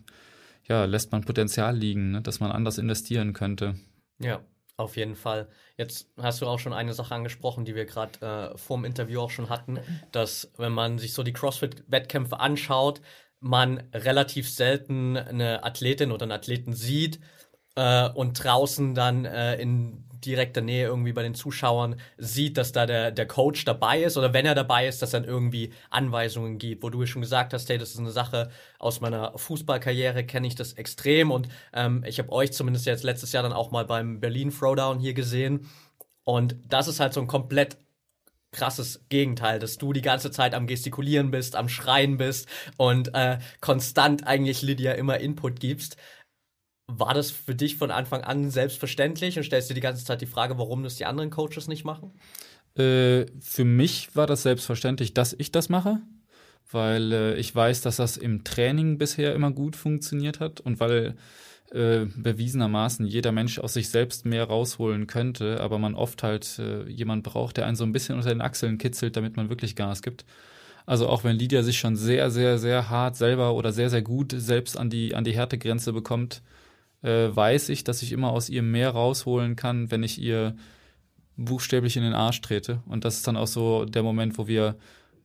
ja, lässt man Potenzial liegen, ne, dass man anders investieren könnte. Ja, auf jeden Fall. Jetzt hast du auch schon eine Sache angesprochen, die wir gerade äh, vor dem Interview auch schon hatten, dass wenn man sich so die CrossFit-Wettkämpfe anschaut, man relativ selten eine Athletin oder einen Athleten sieht äh, und draußen dann äh, in direkter Nähe irgendwie bei den Zuschauern sieht, dass da der, der Coach dabei ist oder wenn er dabei ist, dass dann irgendwie Anweisungen gibt, wo du schon gesagt hast, hey, das ist eine Sache aus meiner Fußballkarriere, kenne ich das extrem. Und ähm, ich habe euch zumindest jetzt letztes Jahr dann auch mal beim Berlin Throwdown hier gesehen. Und das ist halt so ein komplett krasses Gegenteil, dass du die ganze Zeit am Gestikulieren bist, am Schreien bist und äh, konstant eigentlich Lydia immer Input gibst. War das für dich von Anfang an selbstverständlich und stellst dir die ganze Zeit die Frage, warum das die anderen Coaches nicht machen? Äh, für mich war das selbstverständlich, dass ich das mache, weil äh, ich weiß, dass das im Training bisher immer gut funktioniert hat und weil äh, bewiesenermaßen jeder Mensch aus sich selbst mehr rausholen könnte, aber man oft halt äh, jemand braucht, der einen so ein bisschen unter den Achseln kitzelt, damit man wirklich Gas gibt. Also auch wenn Lydia sich schon sehr, sehr, sehr hart selber oder sehr, sehr gut selbst an die, an die Härtegrenze bekommt, äh, weiß ich, dass ich immer aus ihr mehr rausholen kann, wenn ich ihr buchstäblich in den Arsch trete. Und das ist dann auch so der Moment, wo wir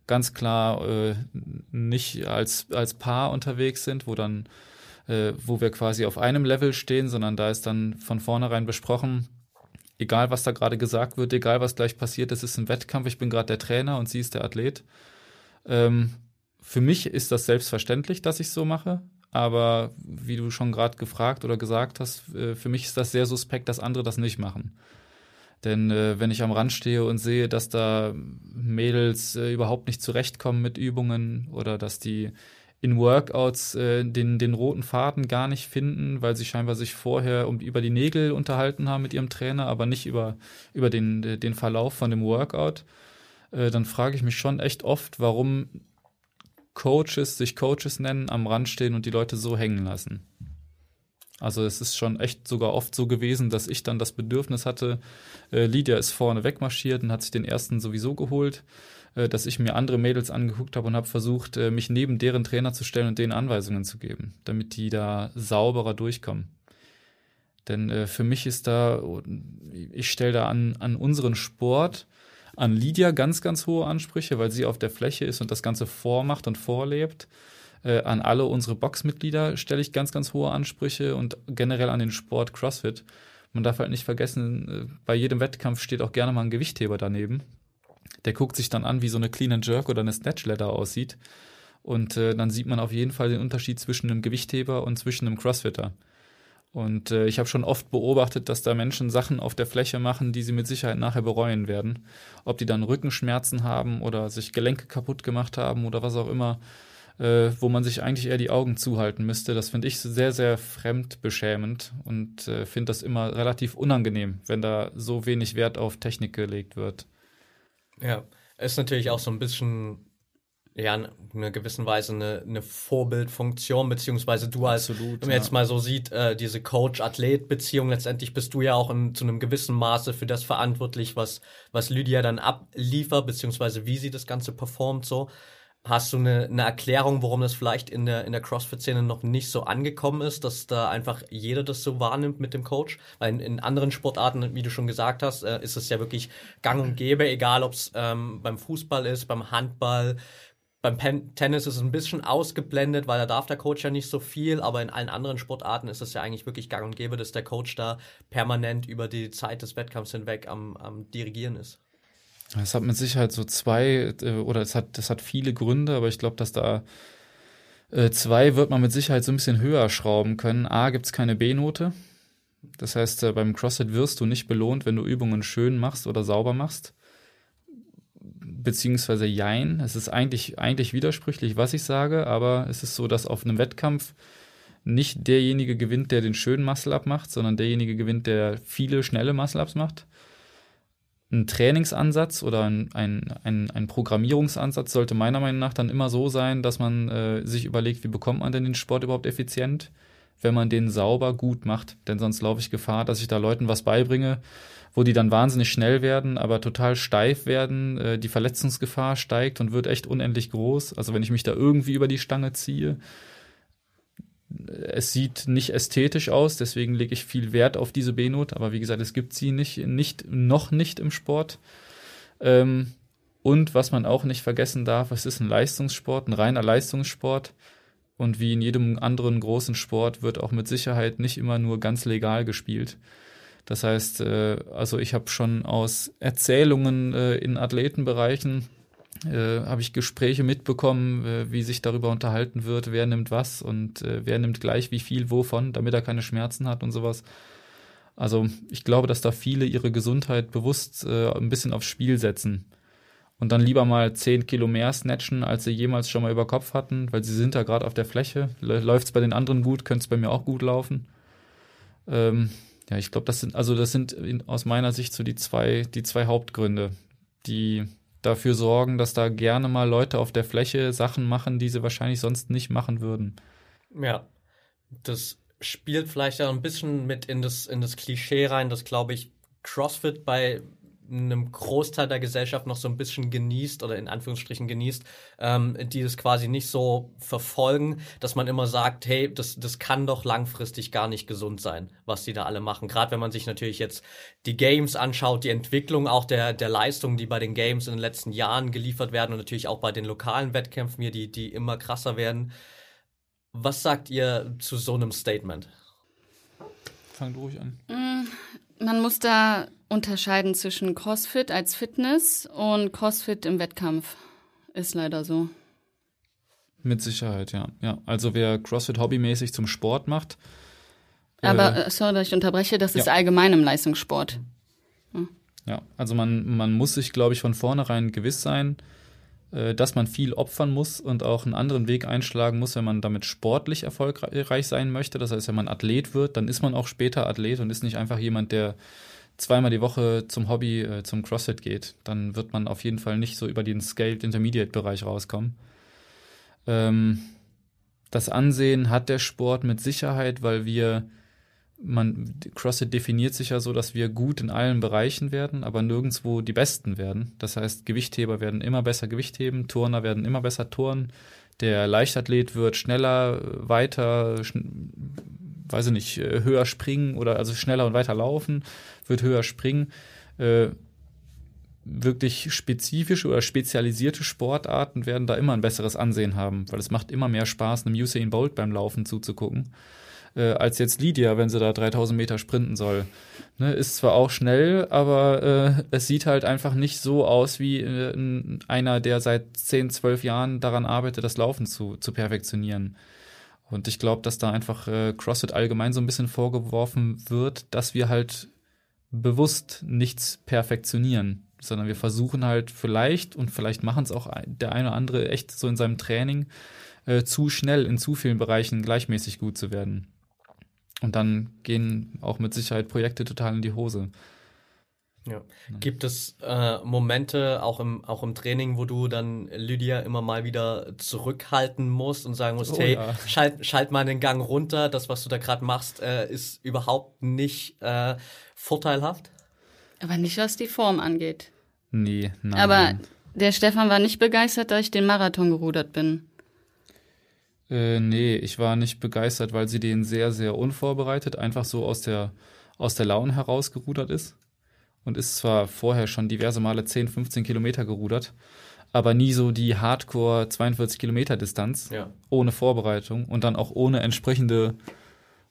ganz klar äh, nicht als, als Paar unterwegs sind, wo dann, äh, wo wir quasi auf einem Level stehen, sondern da ist dann von vornherein besprochen, egal was da gerade gesagt wird, egal was gleich passiert, es ist ein Wettkampf, ich bin gerade der Trainer und sie ist der Athlet. Ähm, für mich ist das selbstverständlich, dass ich so mache. Aber wie du schon gerade gefragt oder gesagt hast, äh, für mich ist das sehr suspekt, dass andere das nicht machen. Denn äh, wenn ich am Rand stehe und sehe, dass da Mädels äh, überhaupt nicht zurechtkommen mit Übungen oder dass die in Workouts äh, den, den roten Faden gar nicht finden, weil sie scheinbar sich vorher um, über die Nägel unterhalten haben mit ihrem Trainer, aber nicht über, über den, den Verlauf von dem Workout, äh, dann frage ich mich schon echt oft, warum Coaches sich Coaches nennen, am Rand stehen und die Leute so hängen lassen. Also es ist schon echt sogar oft so gewesen, dass ich dann das Bedürfnis hatte, äh, Lydia ist vorne wegmarschiert und hat sich den ersten sowieso geholt, äh, dass ich mir andere Mädels angeguckt habe und habe versucht, äh, mich neben deren Trainer zu stellen und denen Anweisungen zu geben, damit die da sauberer durchkommen. Denn äh, für mich ist da, ich stelle da an, an unseren Sport an Lydia ganz, ganz hohe Ansprüche, weil sie auf der Fläche ist und das Ganze vormacht und vorlebt. Äh, an alle unsere Boxmitglieder stelle ich ganz, ganz hohe Ansprüche und generell an den Sport CrossFit. Man darf halt nicht vergessen, äh, bei jedem Wettkampf steht auch gerne mal ein Gewichtheber daneben. Der guckt sich dann an, wie so eine Clean and Jerk oder eine Snatch Ladder aussieht. Und äh, dann sieht man auf jeden Fall den Unterschied zwischen einem Gewichtheber und zwischen einem Crossfitter. Und äh, ich habe schon oft beobachtet, dass da Menschen Sachen auf der Fläche machen, die sie mit Sicherheit nachher bereuen werden. Ob die dann Rückenschmerzen haben oder sich Gelenke kaputt gemacht haben oder was auch immer, äh, wo man sich eigentlich eher die Augen zuhalten müsste. Das finde ich sehr, sehr fremdbeschämend und äh, finde das immer relativ unangenehm, wenn da so wenig Wert auf Technik gelegt wird. Ja, ist natürlich auch so ein bisschen ja, in einer gewissen Weise eine, eine Vorbildfunktion, beziehungsweise du als, Absolut, wenn man jetzt mal so sieht, äh, diese Coach-Athlet-Beziehung, letztendlich bist du ja auch in, zu einem gewissen Maße für das verantwortlich, was, was Lydia dann abliefert, beziehungsweise wie sie das Ganze performt, so. Hast du eine, eine Erklärung, warum das vielleicht in der, in der CrossFit-Szene noch nicht so angekommen ist, dass da einfach jeder das so wahrnimmt mit dem Coach? Weil in, in anderen Sportarten, wie du schon gesagt hast, äh, ist es ja wirklich gang und gäbe, egal ob es ähm, beim Fußball ist, beim Handball, beim Pen Tennis ist es ein bisschen ausgeblendet, weil da darf der Coach ja nicht so viel, aber in allen anderen Sportarten ist es ja eigentlich wirklich gang und gäbe, dass der Coach da permanent über die Zeit des Wettkampfs hinweg am, am Dirigieren ist. Es hat mit Sicherheit so zwei, äh, oder es hat, das hat viele Gründe, aber ich glaube, dass da äh, zwei wird man mit Sicherheit so ein bisschen höher schrauben können. A, gibt es keine B-Note. Das heißt, äh, beim CrossFit wirst du nicht belohnt, wenn du Übungen schön machst oder sauber machst. Beziehungsweise jein. Es ist eigentlich, eigentlich widersprüchlich, was ich sage, aber es ist so, dass auf einem Wettkampf nicht derjenige gewinnt, der den schönen Muscle-Up macht, sondern derjenige gewinnt, der viele schnelle Muscle-Ups macht ein Trainingsansatz oder ein, ein, ein, ein, Programmierungsansatz sollte meiner Meinung nach dann immer so sein, dass man äh, sich überlegt, wie bekommt man denn den Sport überhaupt effizient, wenn man den sauber gut macht. Denn sonst laufe ich Gefahr, dass ich da Leuten was beibringe, wo die dann wahnsinnig schnell werden, aber total steif werden. Äh, die Verletzungsgefahr steigt und wird echt unendlich groß. Also wenn ich mich da irgendwie über die Stange ziehe, es sieht nicht ästhetisch aus, deswegen lege ich viel Wert auf diese B-Note, aber wie gesagt, es gibt sie nicht, nicht noch nicht im Sport. Ähm, und was man auch nicht vergessen darf, es ist ein Leistungssport, ein reiner Leistungssport. Und wie in jedem anderen großen Sport wird auch mit Sicherheit nicht immer nur ganz legal gespielt. Das heißt, äh, also ich habe schon aus Erzählungen äh, in Athletenbereichen äh, habe ich Gespräche mitbekommen, äh, wie sich darüber unterhalten wird, wer nimmt was und äh, wer nimmt gleich wie viel wovon, damit er keine Schmerzen hat und sowas. Also ich glaube, dass da viele ihre Gesundheit bewusst äh, ein bisschen aufs Spiel setzen und dann lieber mal 10 Kilo mehr snatchen, als sie jemals schon mal über Kopf hatten, weil sie sind da gerade auf der Fläche. Läuft es bei den anderen gut, könnte es bei mir auch gut laufen. Ähm, ja, ich glaube, das sind also das sind in, aus meiner Sicht so die zwei die zwei Hauptgründe, die dafür sorgen, dass da gerne mal Leute auf der Fläche Sachen machen, die sie wahrscheinlich sonst nicht machen würden. Ja, das spielt vielleicht auch ein bisschen mit in das, in das Klischee rein, dass, glaube ich, CrossFit bei einem Großteil der Gesellschaft noch so ein bisschen genießt oder in Anführungsstrichen genießt, ähm, die das quasi nicht so verfolgen, dass man immer sagt, hey, das, das kann doch langfristig gar nicht gesund sein, was die da alle machen. Gerade wenn man sich natürlich jetzt die Games anschaut, die Entwicklung auch der, der Leistungen, die bei den Games in den letzten Jahren geliefert werden und natürlich auch bei den lokalen Wettkämpfen hier, die, die immer krasser werden. Was sagt ihr zu so einem Statement? Fang ruhig an. Mm, man muss da unterscheiden zwischen CrossFit als Fitness und CrossFit im Wettkampf. Ist leider so. Mit Sicherheit, ja. ja. Also wer CrossFit hobbymäßig zum Sport macht. Aber, äh, äh sorry, dass ich unterbreche, das ja. ist allgemein im Leistungssport. Ja, ja also man, man muss sich, glaube ich, von vornherein gewiss sein, dass man viel opfern muss und auch einen anderen Weg einschlagen muss, wenn man damit sportlich erfolgreich sein möchte. Das heißt, wenn man Athlet wird, dann ist man auch später Athlet und ist nicht einfach jemand, der zweimal die Woche zum Hobby, äh, zum CrossFit geht. Dann wird man auf jeden Fall nicht so über den Scaled Intermediate Bereich rauskommen. Ähm, das Ansehen hat der Sport mit Sicherheit, weil wir man, CrossFit definiert sich ja so, dass wir gut in allen Bereichen werden, aber nirgendwo die Besten werden. Das heißt, Gewichtheber werden immer besser Gewicht heben, Turner werden immer besser turnen, der Leichtathlet wird schneller, weiter, schn weiß ich nicht, äh, höher springen oder also schneller und weiter laufen, wird höher springen. Äh, wirklich spezifische oder spezialisierte Sportarten werden da immer ein besseres Ansehen haben, weil es macht immer mehr Spaß, einem Usain Bolt beim Laufen zuzugucken äh, als jetzt Lydia, wenn sie da 3000 Meter sprinten soll. Ne, ist zwar auch schnell, aber äh, es sieht halt einfach nicht so aus wie äh, einer, der seit 10, 12 Jahren daran arbeitet, das Laufen zu, zu perfektionieren. Und ich glaube, dass da einfach äh, CrossFit allgemein so ein bisschen vorgeworfen wird, dass wir halt bewusst nichts perfektionieren, sondern wir versuchen halt vielleicht und vielleicht machen es auch der eine oder andere echt so in seinem Training äh, zu schnell in zu vielen Bereichen gleichmäßig gut zu werden. Und dann gehen auch mit Sicherheit Projekte total in die Hose. Ja. Gibt es äh, Momente auch im, auch im Training, wo du dann Lydia immer mal wieder zurückhalten musst und sagen musst, oh, hey, ja. schalt, schalt mal den Gang runter, das, was du da gerade machst, äh, ist überhaupt nicht äh, vorteilhaft? Aber nicht, was die Form angeht. Nee, nein. Aber der Stefan war nicht begeistert, da ich den Marathon gerudert bin. Äh, nee, ich war nicht begeistert, weil sie den sehr, sehr unvorbereitet einfach so aus der, aus der Laune heraus gerudert ist und ist zwar vorher schon diverse Male 10, 15 Kilometer gerudert, aber nie so die Hardcore 42 Kilometer Distanz ja. ohne Vorbereitung und dann auch ohne entsprechende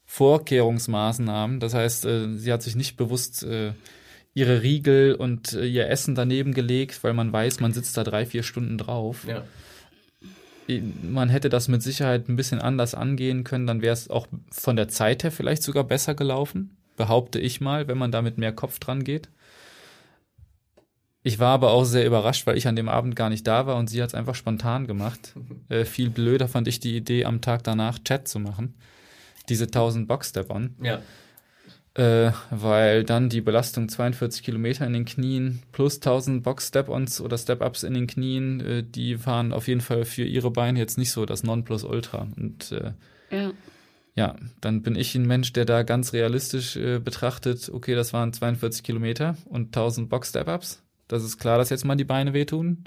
Vorkehrungsmaßnahmen. Das heißt, äh, sie hat sich nicht bewusst äh, ihre Riegel und äh, ihr Essen daneben gelegt, weil man weiß, man sitzt da drei, vier Stunden drauf. Ja. Man hätte das mit Sicherheit ein bisschen anders angehen können, dann wäre es auch von der Zeit her vielleicht sogar besser gelaufen, behaupte ich mal, wenn man da mit mehr Kopf dran geht. Ich war aber auch sehr überrascht, weil ich an dem Abend gar nicht da war und sie hat es einfach spontan gemacht. [LAUGHS] Äh, viel blöder fand ich die Idee, am Tag danach Chat zu machen. Diese 1000 Box-Step-On. Ja. Äh, weil dann die Belastung 42 Kilometer in den Knien plus 1000 Box-Step-Ons oder Step-Ups in den Knien, äh, die waren auf jeden Fall für ihre Beine jetzt nicht so das Nonplusultra. Und äh, ja. ja, dann bin ich ein Mensch, der da ganz realistisch äh, betrachtet, okay, das waren 42 Kilometer und 1000 Box-Step-Ups das ist klar, dass jetzt mal die Beine wehtun.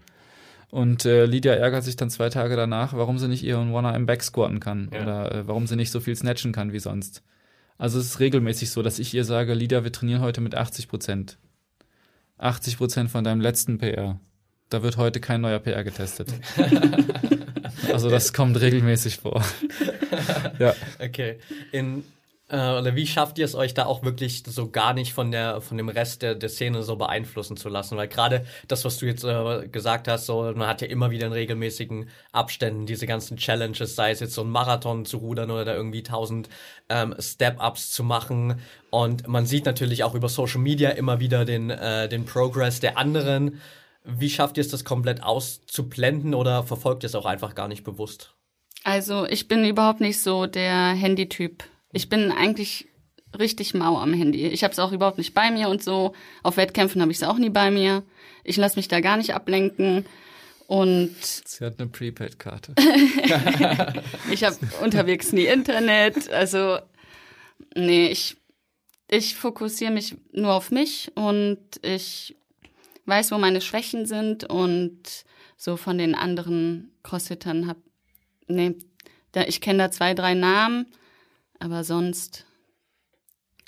Und äh, Lydia ärgert sich dann zwei Tage danach, warum sie nicht ihren One im Back squatten kann ja. oder äh, warum sie nicht so viel snatchen kann wie sonst. Also es ist regelmäßig so, dass ich ihr sage, Lydia, wir trainieren heute mit 80 Prozent. 80 Prozent von deinem letzten PR. Da wird heute kein neuer PR getestet. [LAUGHS] also das kommt regelmäßig vor. [LAUGHS] ja. Okay. In äh, oder wie schafft ihr es euch da auch wirklich so gar nicht von der von dem Rest der, der Szene so beeinflussen zu lassen? Weil gerade das, was du jetzt äh, gesagt hast, so man hat ja immer wieder in regelmäßigen Abständen diese ganzen Challenges, sei es jetzt so ein Marathon zu rudern oder da irgendwie tausend ähm, Step-ups zu machen. Und man sieht natürlich auch über Social Media immer wieder den äh, den Progress der anderen. Wie schafft ihr es, das komplett auszublenden oder verfolgt ihr es auch einfach gar nicht bewusst? Also ich bin überhaupt nicht so der Handy-Typ. Ich bin eigentlich richtig mau am Handy. Ich habe es auch überhaupt nicht bei mir und so. Auf Wettkämpfen habe ich es auch nie bei mir. Ich lasse mich da gar nicht ablenken. Und sie hat eine Prepaid-Karte. [LAUGHS] ich habe unterwegs nie Internet. Also nee, ich ich fokussiere mich nur auf mich und ich weiß, wo meine Schwächen sind und so von den anderen Crosshittern hab nee, da ich kenne da zwei, drei Namen aber sonst.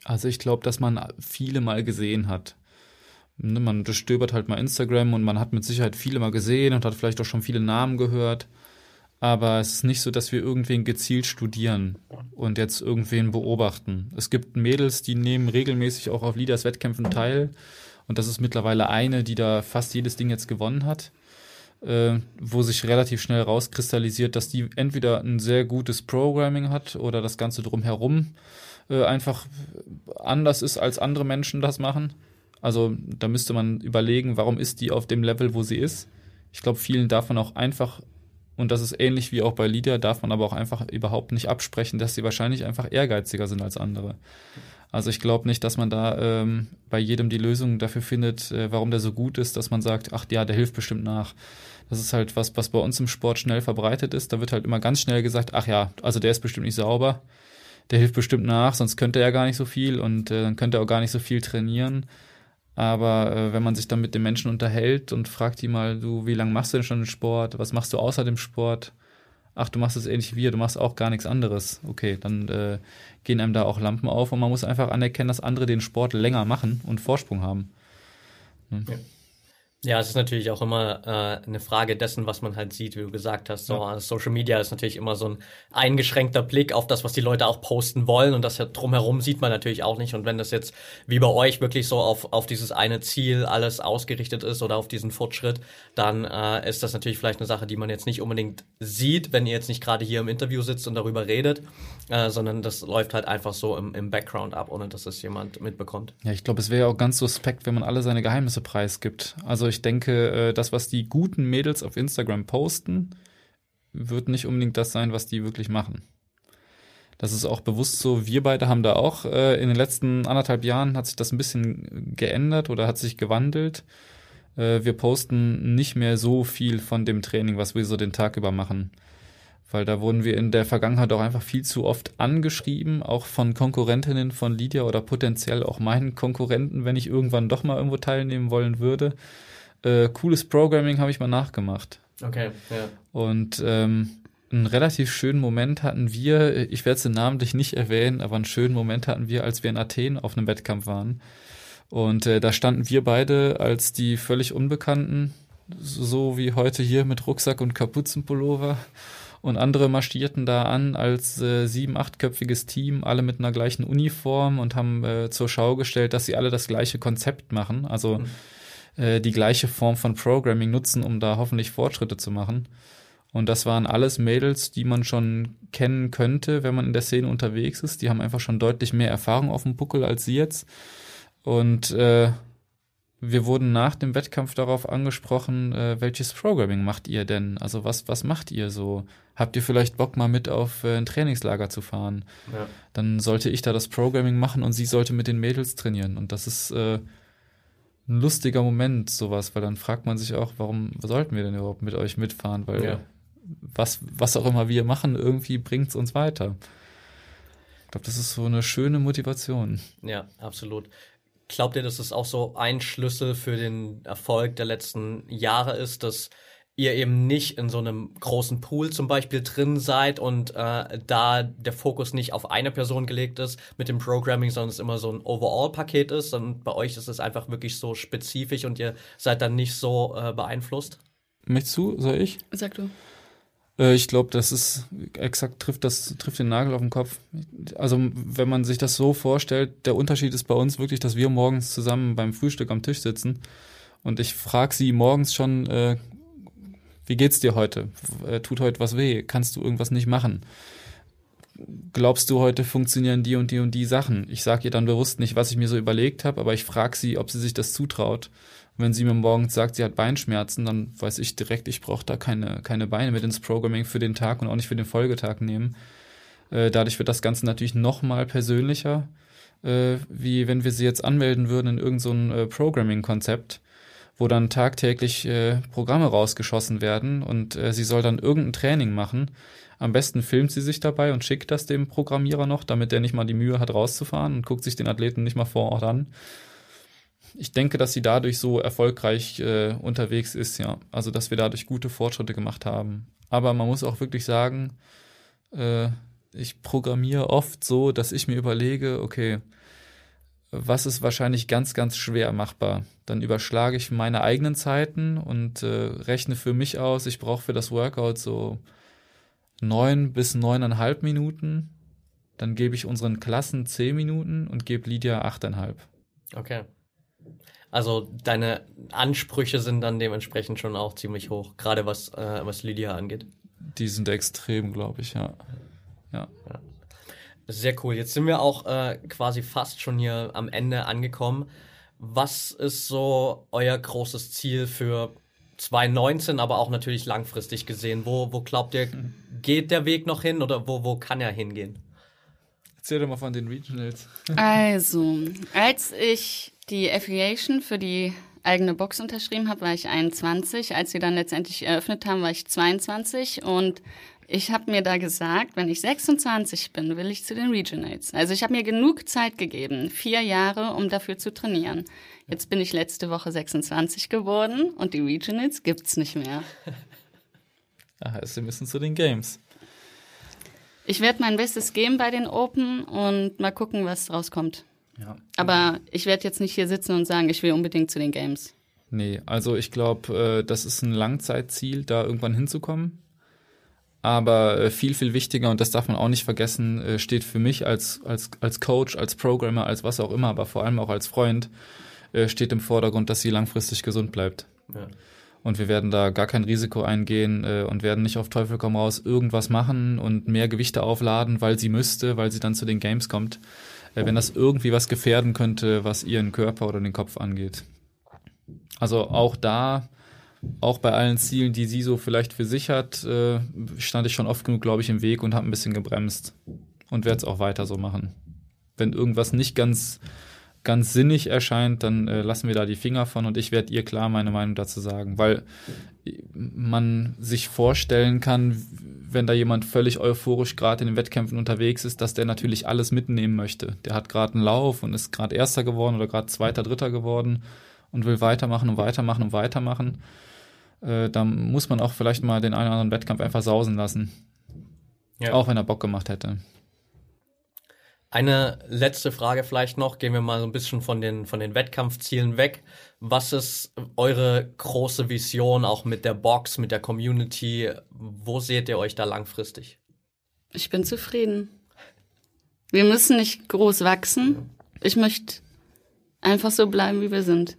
Also ich glaube, dass man viele mal gesehen hat. Ne, man stöbert halt mal Instagram und man hat mit Sicherheit viele mal gesehen und hat vielleicht auch schon viele Namen gehört. Aber es ist nicht so, dass wir irgendwen gezielt studieren und jetzt irgendwen beobachten. Es gibt Mädels, die nehmen regelmäßig auch auf Leaders Wettkämpfen teil. Und das ist mittlerweile eine, die da fast jedes Ding jetzt gewonnen hat äh, wo sich relativ schnell rauskristallisiert, dass die entweder ein sehr gutes Programming hat oder das Ganze drumherum äh, einfach anders ist, als andere Menschen das machen. Also da müsste man überlegen, warum ist die auf dem Level, wo sie ist. Ich glaube, vielen darf man auch einfach, und das ist ähnlich wie auch bei Lydia, darf man aber auch einfach überhaupt nicht absprechen, dass sie wahrscheinlich einfach ehrgeiziger sind als andere. Also ich glaube nicht, dass man da ähm, bei jedem die Lösung dafür findet, äh, warum der so gut ist, dass man sagt, ach ja, der hilft bestimmt nach. Das ist halt was, was bei uns im Sport schnell verbreitet ist. Da wird halt immer ganz schnell gesagt, ach ja, also der ist bestimmt nicht sauber, der hilft bestimmt nach, sonst könnte er gar nicht so viel und äh, dann könnte er auch gar nicht so viel trainieren. Aber äh, wenn man sich dann mit den Menschen unterhält und fragt die mal, du, wie lange machst du denn schon den Sport? Was machst du außer dem Sport? Ach, du machst es ähnlich wie wir, du machst auch gar nichts anderes. Okay, dann äh, gehen einem da auch Lampen auf und man muss einfach anerkennen, dass andere den Sport länger machen und Vorsprung haben. Hm. Ja. Ja, es ist natürlich auch immer äh, eine Frage dessen, was man halt sieht, wie du gesagt hast. So, ja. Social Media ist natürlich immer so ein eingeschränkter Blick auf das, was die Leute auch posten wollen und das drumherum sieht man natürlich auch nicht. Und wenn das jetzt wie bei euch wirklich so auf, auf dieses eine Ziel alles ausgerichtet ist oder auf diesen Fortschritt, dann äh, ist das natürlich vielleicht eine Sache, die man jetzt nicht unbedingt sieht, wenn ihr jetzt nicht gerade hier im Interview sitzt und darüber redet, äh, sondern das läuft halt einfach so im, im Background ab, ohne dass es jemand mitbekommt. Ja, ich glaube, es wäre ja auch ganz suspekt, wenn man alle seine Geheimnisse preisgibt. Also ich denke, äh, das, was die guten Mädels auf Instagram posten, wird nicht unbedingt das sein, was die wirklich machen. Das ist auch bewusst so. Wir beide haben da auch äh, in den letzten anderthalb Jahren hat sich das ein bisschen geändert oder hat sich gewandelt. Äh, wir posten nicht mehr so viel von dem Training, was wir so den Tag über machen. Weil da wurden wir in der Vergangenheit auch einfach viel zu oft angeschrieben, auch von Konkurrentinnen von Lydia oder potenziell auch meinen Konkurrenten, wenn ich irgendwann doch mal irgendwo teilnehmen wollen würde äh, cooles Programming habe ich mal nachgemacht. Okay, ja. Und ähm, einen relativ schönen Moment hatten wir, ich werde es namentlich nicht erwähnen, aber einen schönen Moment hatten wir, als wir in Athen auf einem Wettkampf waren. Und äh, da standen wir beide als die völlig Unbekannten, so wie heute hier mit Rucksack und Kapuzenpullover. Und andere marschierten da an als äh, sieben, achtköpfiges Team, alle mit einer gleichen Uniform und haben äh, zur Schau gestellt, dass sie alle das gleiche Konzept machen. Also mhm äh, die gleiche Form von Programming nutzen, um da hoffentlich Fortschritte zu machen. Und das waren alles Mädels, die man schon kennen könnte, wenn man in der Szene unterwegs ist. Die haben einfach schon deutlich mehr Erfahrung auf dem Buckel als sie jetzt. Und äh, wir wurden nach dem Wettkampf darauf angesprochen, äh, welches Programming macht ihr denn? Also was, was macht ihr so? Habt ihr vielleicht Bock mal mit auf äh, ein Trainingslager zu fahren? Ja. Dann sollte ich da das Programming machen und sie sollte mit den Mädels trainieren. Und das ist äh, ein lustiger Moment, sowas, weil dann fragt man sich auch, warum sollten wir denn überhaupt mit euch mitfahren? Weil ja. was, was auch immer wir machen, irgendwie bringt es uns weiter. Ich glaube, das ist so eine schöne Motivation. Ja, absolut. Glaubt ihr, dass es auch so ein Schlüssel für den Erfolg der letzten Jahre ist, dass ihr eben nicht in so einem großen Pool zum Beispiel drin seid und äh, da der Fokus nicht auf eine Person gelegt ist mit dem Programming, sondern es immer so ein Overall-Paket ist. Und bei euch ist es einfach wirklich so spezifisch und ihr seid dann nicht so äh, beeinflusst. Möchtest du, soll ich? Sag du. Äh, ich glaube, das ist exakt trifft das trifft den Nagel auf den Kopf. Also wenn man sich das so vorstellt, der Unterschied ist bei uns wirklich, dass wir morgens zusammen beim Frühstück am Tisch sitzen und ich frage sie morgens schon, äh, wie geht's dir heute? Äh, tut heute was weh? Kannst du irgendwas nicht machen? Glaubst du, heute funktionieren die und die und die Sachen? Ich sage ihr dann bewusst nicht, was ich mir so überlegt habe, aber ich frage sie, ob sie sich das zutraut. Und wenn sie mir morgens sagt, sie hat Beinschmerzen, dann weiß ich direkt, ich brauche da keine, keine Beine mit ins Programming für den Tag und auch nicht für den Folgetag nehmen. Äh, dadurch wird das Ganze natürlich noch mal persönlicher, äh, wie wenn wir sie jetzt anmelden würden in irgendein so Programming-Konzept wo dann tagtäglich äh, Programme rausgeschossen werden und äh, sie soll dann irgendein Training machen. Am besten filmt sie sich dabei und schickt das dem Programmierer noch, damit der nicht mal die Mühe hat, rauszufahren und guckt sich den Athleten nicht mal vor Ort an. Ich denke, dass sie dadurch so erfolgreich äh, unterwegs ist, ja. Also, dass wir dadurch gute Fortschritte gemacht haben. Aber man muss auch wirklich sagen, äh, ich programmiere oft so, dass ich mir überlege, okay, was ist wahrscheinlich ganz, ganz schwer machbar. Dann überschlage ich meine eigenen Zeiten und äh, rechne für mich aus, ich brauche für das Workout so neun bis neuneinhalb Minuten. Dann gebe ich unseren Klassen zehn Minuten und gebe Lydia achteinhalb. Okay. Also deine Ansprüche sind dann dementsprechend schon auch ziemlich hoch, gerade was, äh, was Lydia angeht. Die sind extrem, glaube ich, ja. ja. ja. Sehr cool. Jetzt sind wir auch äh, quasi fast schon hier am Ende angekommen. Was ist so euer großes Ziel für 2019, aber auch natürlich langfristig gesehen? Wo, wo glaubt ihr, geht der Weg noch hin oder wo, wo kann er hingehen? Erzähl doch mal von den Regionals. [LAUGHS] Also, als ich die Affiliation für die eigene Box unterschrieben habe, war ich 21. Als sie dann letztendlich eröffnet haben, war ich 22 und ich habe mir da gesagt, wenn ich 26 bin, will ich zu den Regionals. Also ich habe mir genug Zeit gegeben, vier Jahre, um dafür zu trainieren. Jetzt bin ich letzte Woche 26 geworden und die Regionals gibt's nicht mehr. Da heißt, wir müssen zu den Games. Ich werde mein Bestes geben bei den Open und mal gucken, was rauskommt. Ja. Aber ich werde jetzt nicht hier sitzen und sagen, ich will unbedingt zu den Games. Nee, also ich glaube, äh, das ist ein Langzeitziel, da irgendwann hinzukommen. Aber äh, viel, viel wichtiger, und das darf man auch nicht vergessen, äh, steht für mich als, als, als Coach, als Programmer, als was auch immer, aber vor allem auch als Freund, äh, steht im Vordergrund, dass sie langfristig gesund bleibt. Ja. Und wir werden da gar kein Risiko eingehen und werden nicht auf Teufel komm raus irgendwas machen und mehr Gewichte aufladen, weil sie müsste, weil sie dann zu den Games kommt, wenn das irgendwie was gefährden könnte, was ihren Körper oder den Kopf angeht. Also auch da auch bei allen Zielen, die sie so vielleicht für sich hat, äh, stand ich schon oft genug, glaube ich, im Weg und habe ein bisschen gebremst und werde es auch weiter so machen. Wenn irgendwas nicht ganz ganz sinnig erscheint, dann äh, lassen wir da die Finger von und ich werde ihr klar meine Meinung dazu sagen, weil man sich vorstellen kann, wenn da jemand völlig euphorisch gerade in den Wettkämpfen unterwegs ist, dass der natürlich alles mitnehmen möchte. Der hat gerade einen Lauf und ist gerade Erster geworden oder gerade Zweiter, Dritter geworden und will weitermachen und weitermachen und weitermachen äh, da muss man auch vielleicht mal den einen oder anderen Wettkampf einfach sausen lassen. Ja. Auch wenn er Bock gemacht hätte. Eine letzte Frage vielleicht noch. Gehen wir mal so ein bisschen von den, von den Wettkampfzielen weg. Was ist eure große Vision auch mit der Box, mit der Community? Wo seht ihr euch da langfristig? Ich bin zufrieden. Wir müssen nicht groß wachsen. Ich möchte einfach so bleiben, wie wir sind.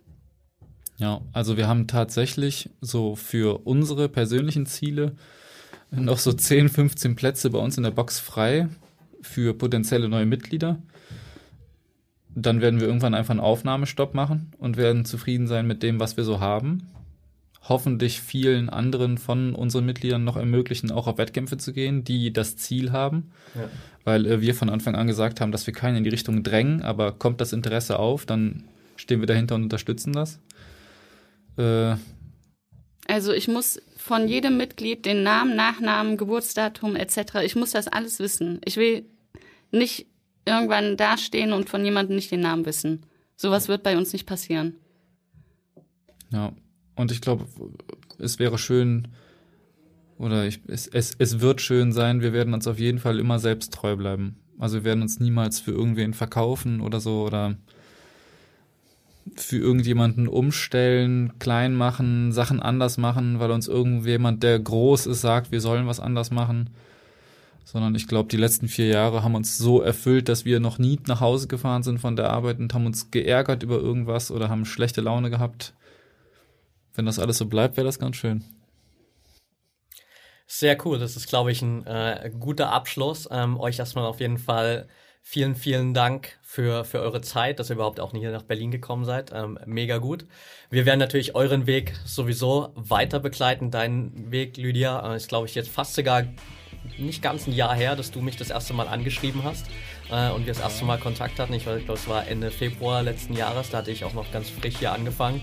Ja, also wir haben tatsächlich so für unsere persönlichen Ziele noch so 10, 15 Plätze bei uns in der Box frei für potenzielle neue Mitglieder. Dann werden wir irgendwann einfach einen Aufnahmestopp machen und werden zufrieden sein mit dem, was wir so haben. Hoffentlich vielen anderen von unseren Mitgliedern noch ermöglichen, auch auf Wettkämpfe zu gehen, die das Ziel haben. Ja. Weil äh, wir von Anfang an gesagt haben, dass wir keinen in die Richtung drängen, aber kommt das Interesse auf, dann stehen wir dahinter und unterstützen das. Äh, also ich muss von jedem Mitglied den Namen, Nachnamen, Geburtsdatum etc. Ich muss das alles wissen. Ich will nicht irgendwann dastehen und von jemandem nicht den Namen wissen. Sowas wird bei uns nicht passieren. Ja, und ich glaube, es wäre schön, oder ich, es, es, es wird schön sein, wir werden uns auf jeden Fall immer selbst treu bleiben. Also wir werden uns niemals für irgendwen verkaufen oder so oder für irgendjemanden umstellen, klein machen, Sachen anders machen, weil uns irgendjemand, der groß ist, sagt, wir sollen was anders machen. Sondern ich glaube, die letzten vier Jahre haben uns so erfüllt, dass wir noch nie nach Hause gefahren sind von der Arbeit und haben uns geärgert über irgendwas oder haben schlechte Laune gehabt. Wenn das alles so bleibt, wäre das ganz schön. Sehr cool. Das ist, glaube ich, ein äh, guter Abschluss. Ähm, euch erstmal auf jeden Fall Vielen, vielen Dank für, für eure Zeit, dass ihr überhaupt auch hier nach Berlin gekommen seid. Ähm, mega gut. Wir werden natürlich euren Weg sowieso weiter begleiten. Deinen Weg, Lydia, äh, ist, glaube ich, jetzt fast sogar nicht ganz ein Jahr her, dass du mich das erste Mal angeschrieben hast äh, und wir das erste Mal Kontakt hatten. Ich, glaube, es war Ende Februar letzten Jahres, da hatte ich auch noch ganz frisch hier angefangen.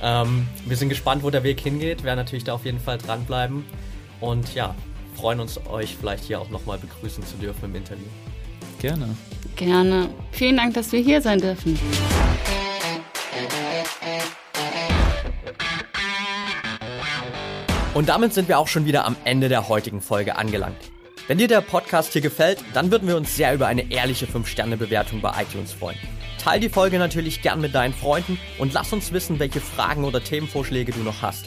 Ähm, wir sind gespannt, wo der Weg hingeht, werden natürlich da auf jeden Fall dranbleiben und ja, freuen uns, euch vielleicht hier auch nochmal begrüßen zu dürfen im Interview. Gerne. Gerne. Vielen Dank, dass wir hier sein dürfen. Und damit sind wir auch schon wieder am Ende der heutigen Folge angelangt. Wenn dir der Podcast hier gefällt, dann würden wir uns sehr über eine ehrliche 5-Sterne-Bewertung bei iTunes freuen. Teil die Folge natürlich gern mit deinen Freunden und lass uns wissen, welche Fragen oder Themenvorschläge du noch hast.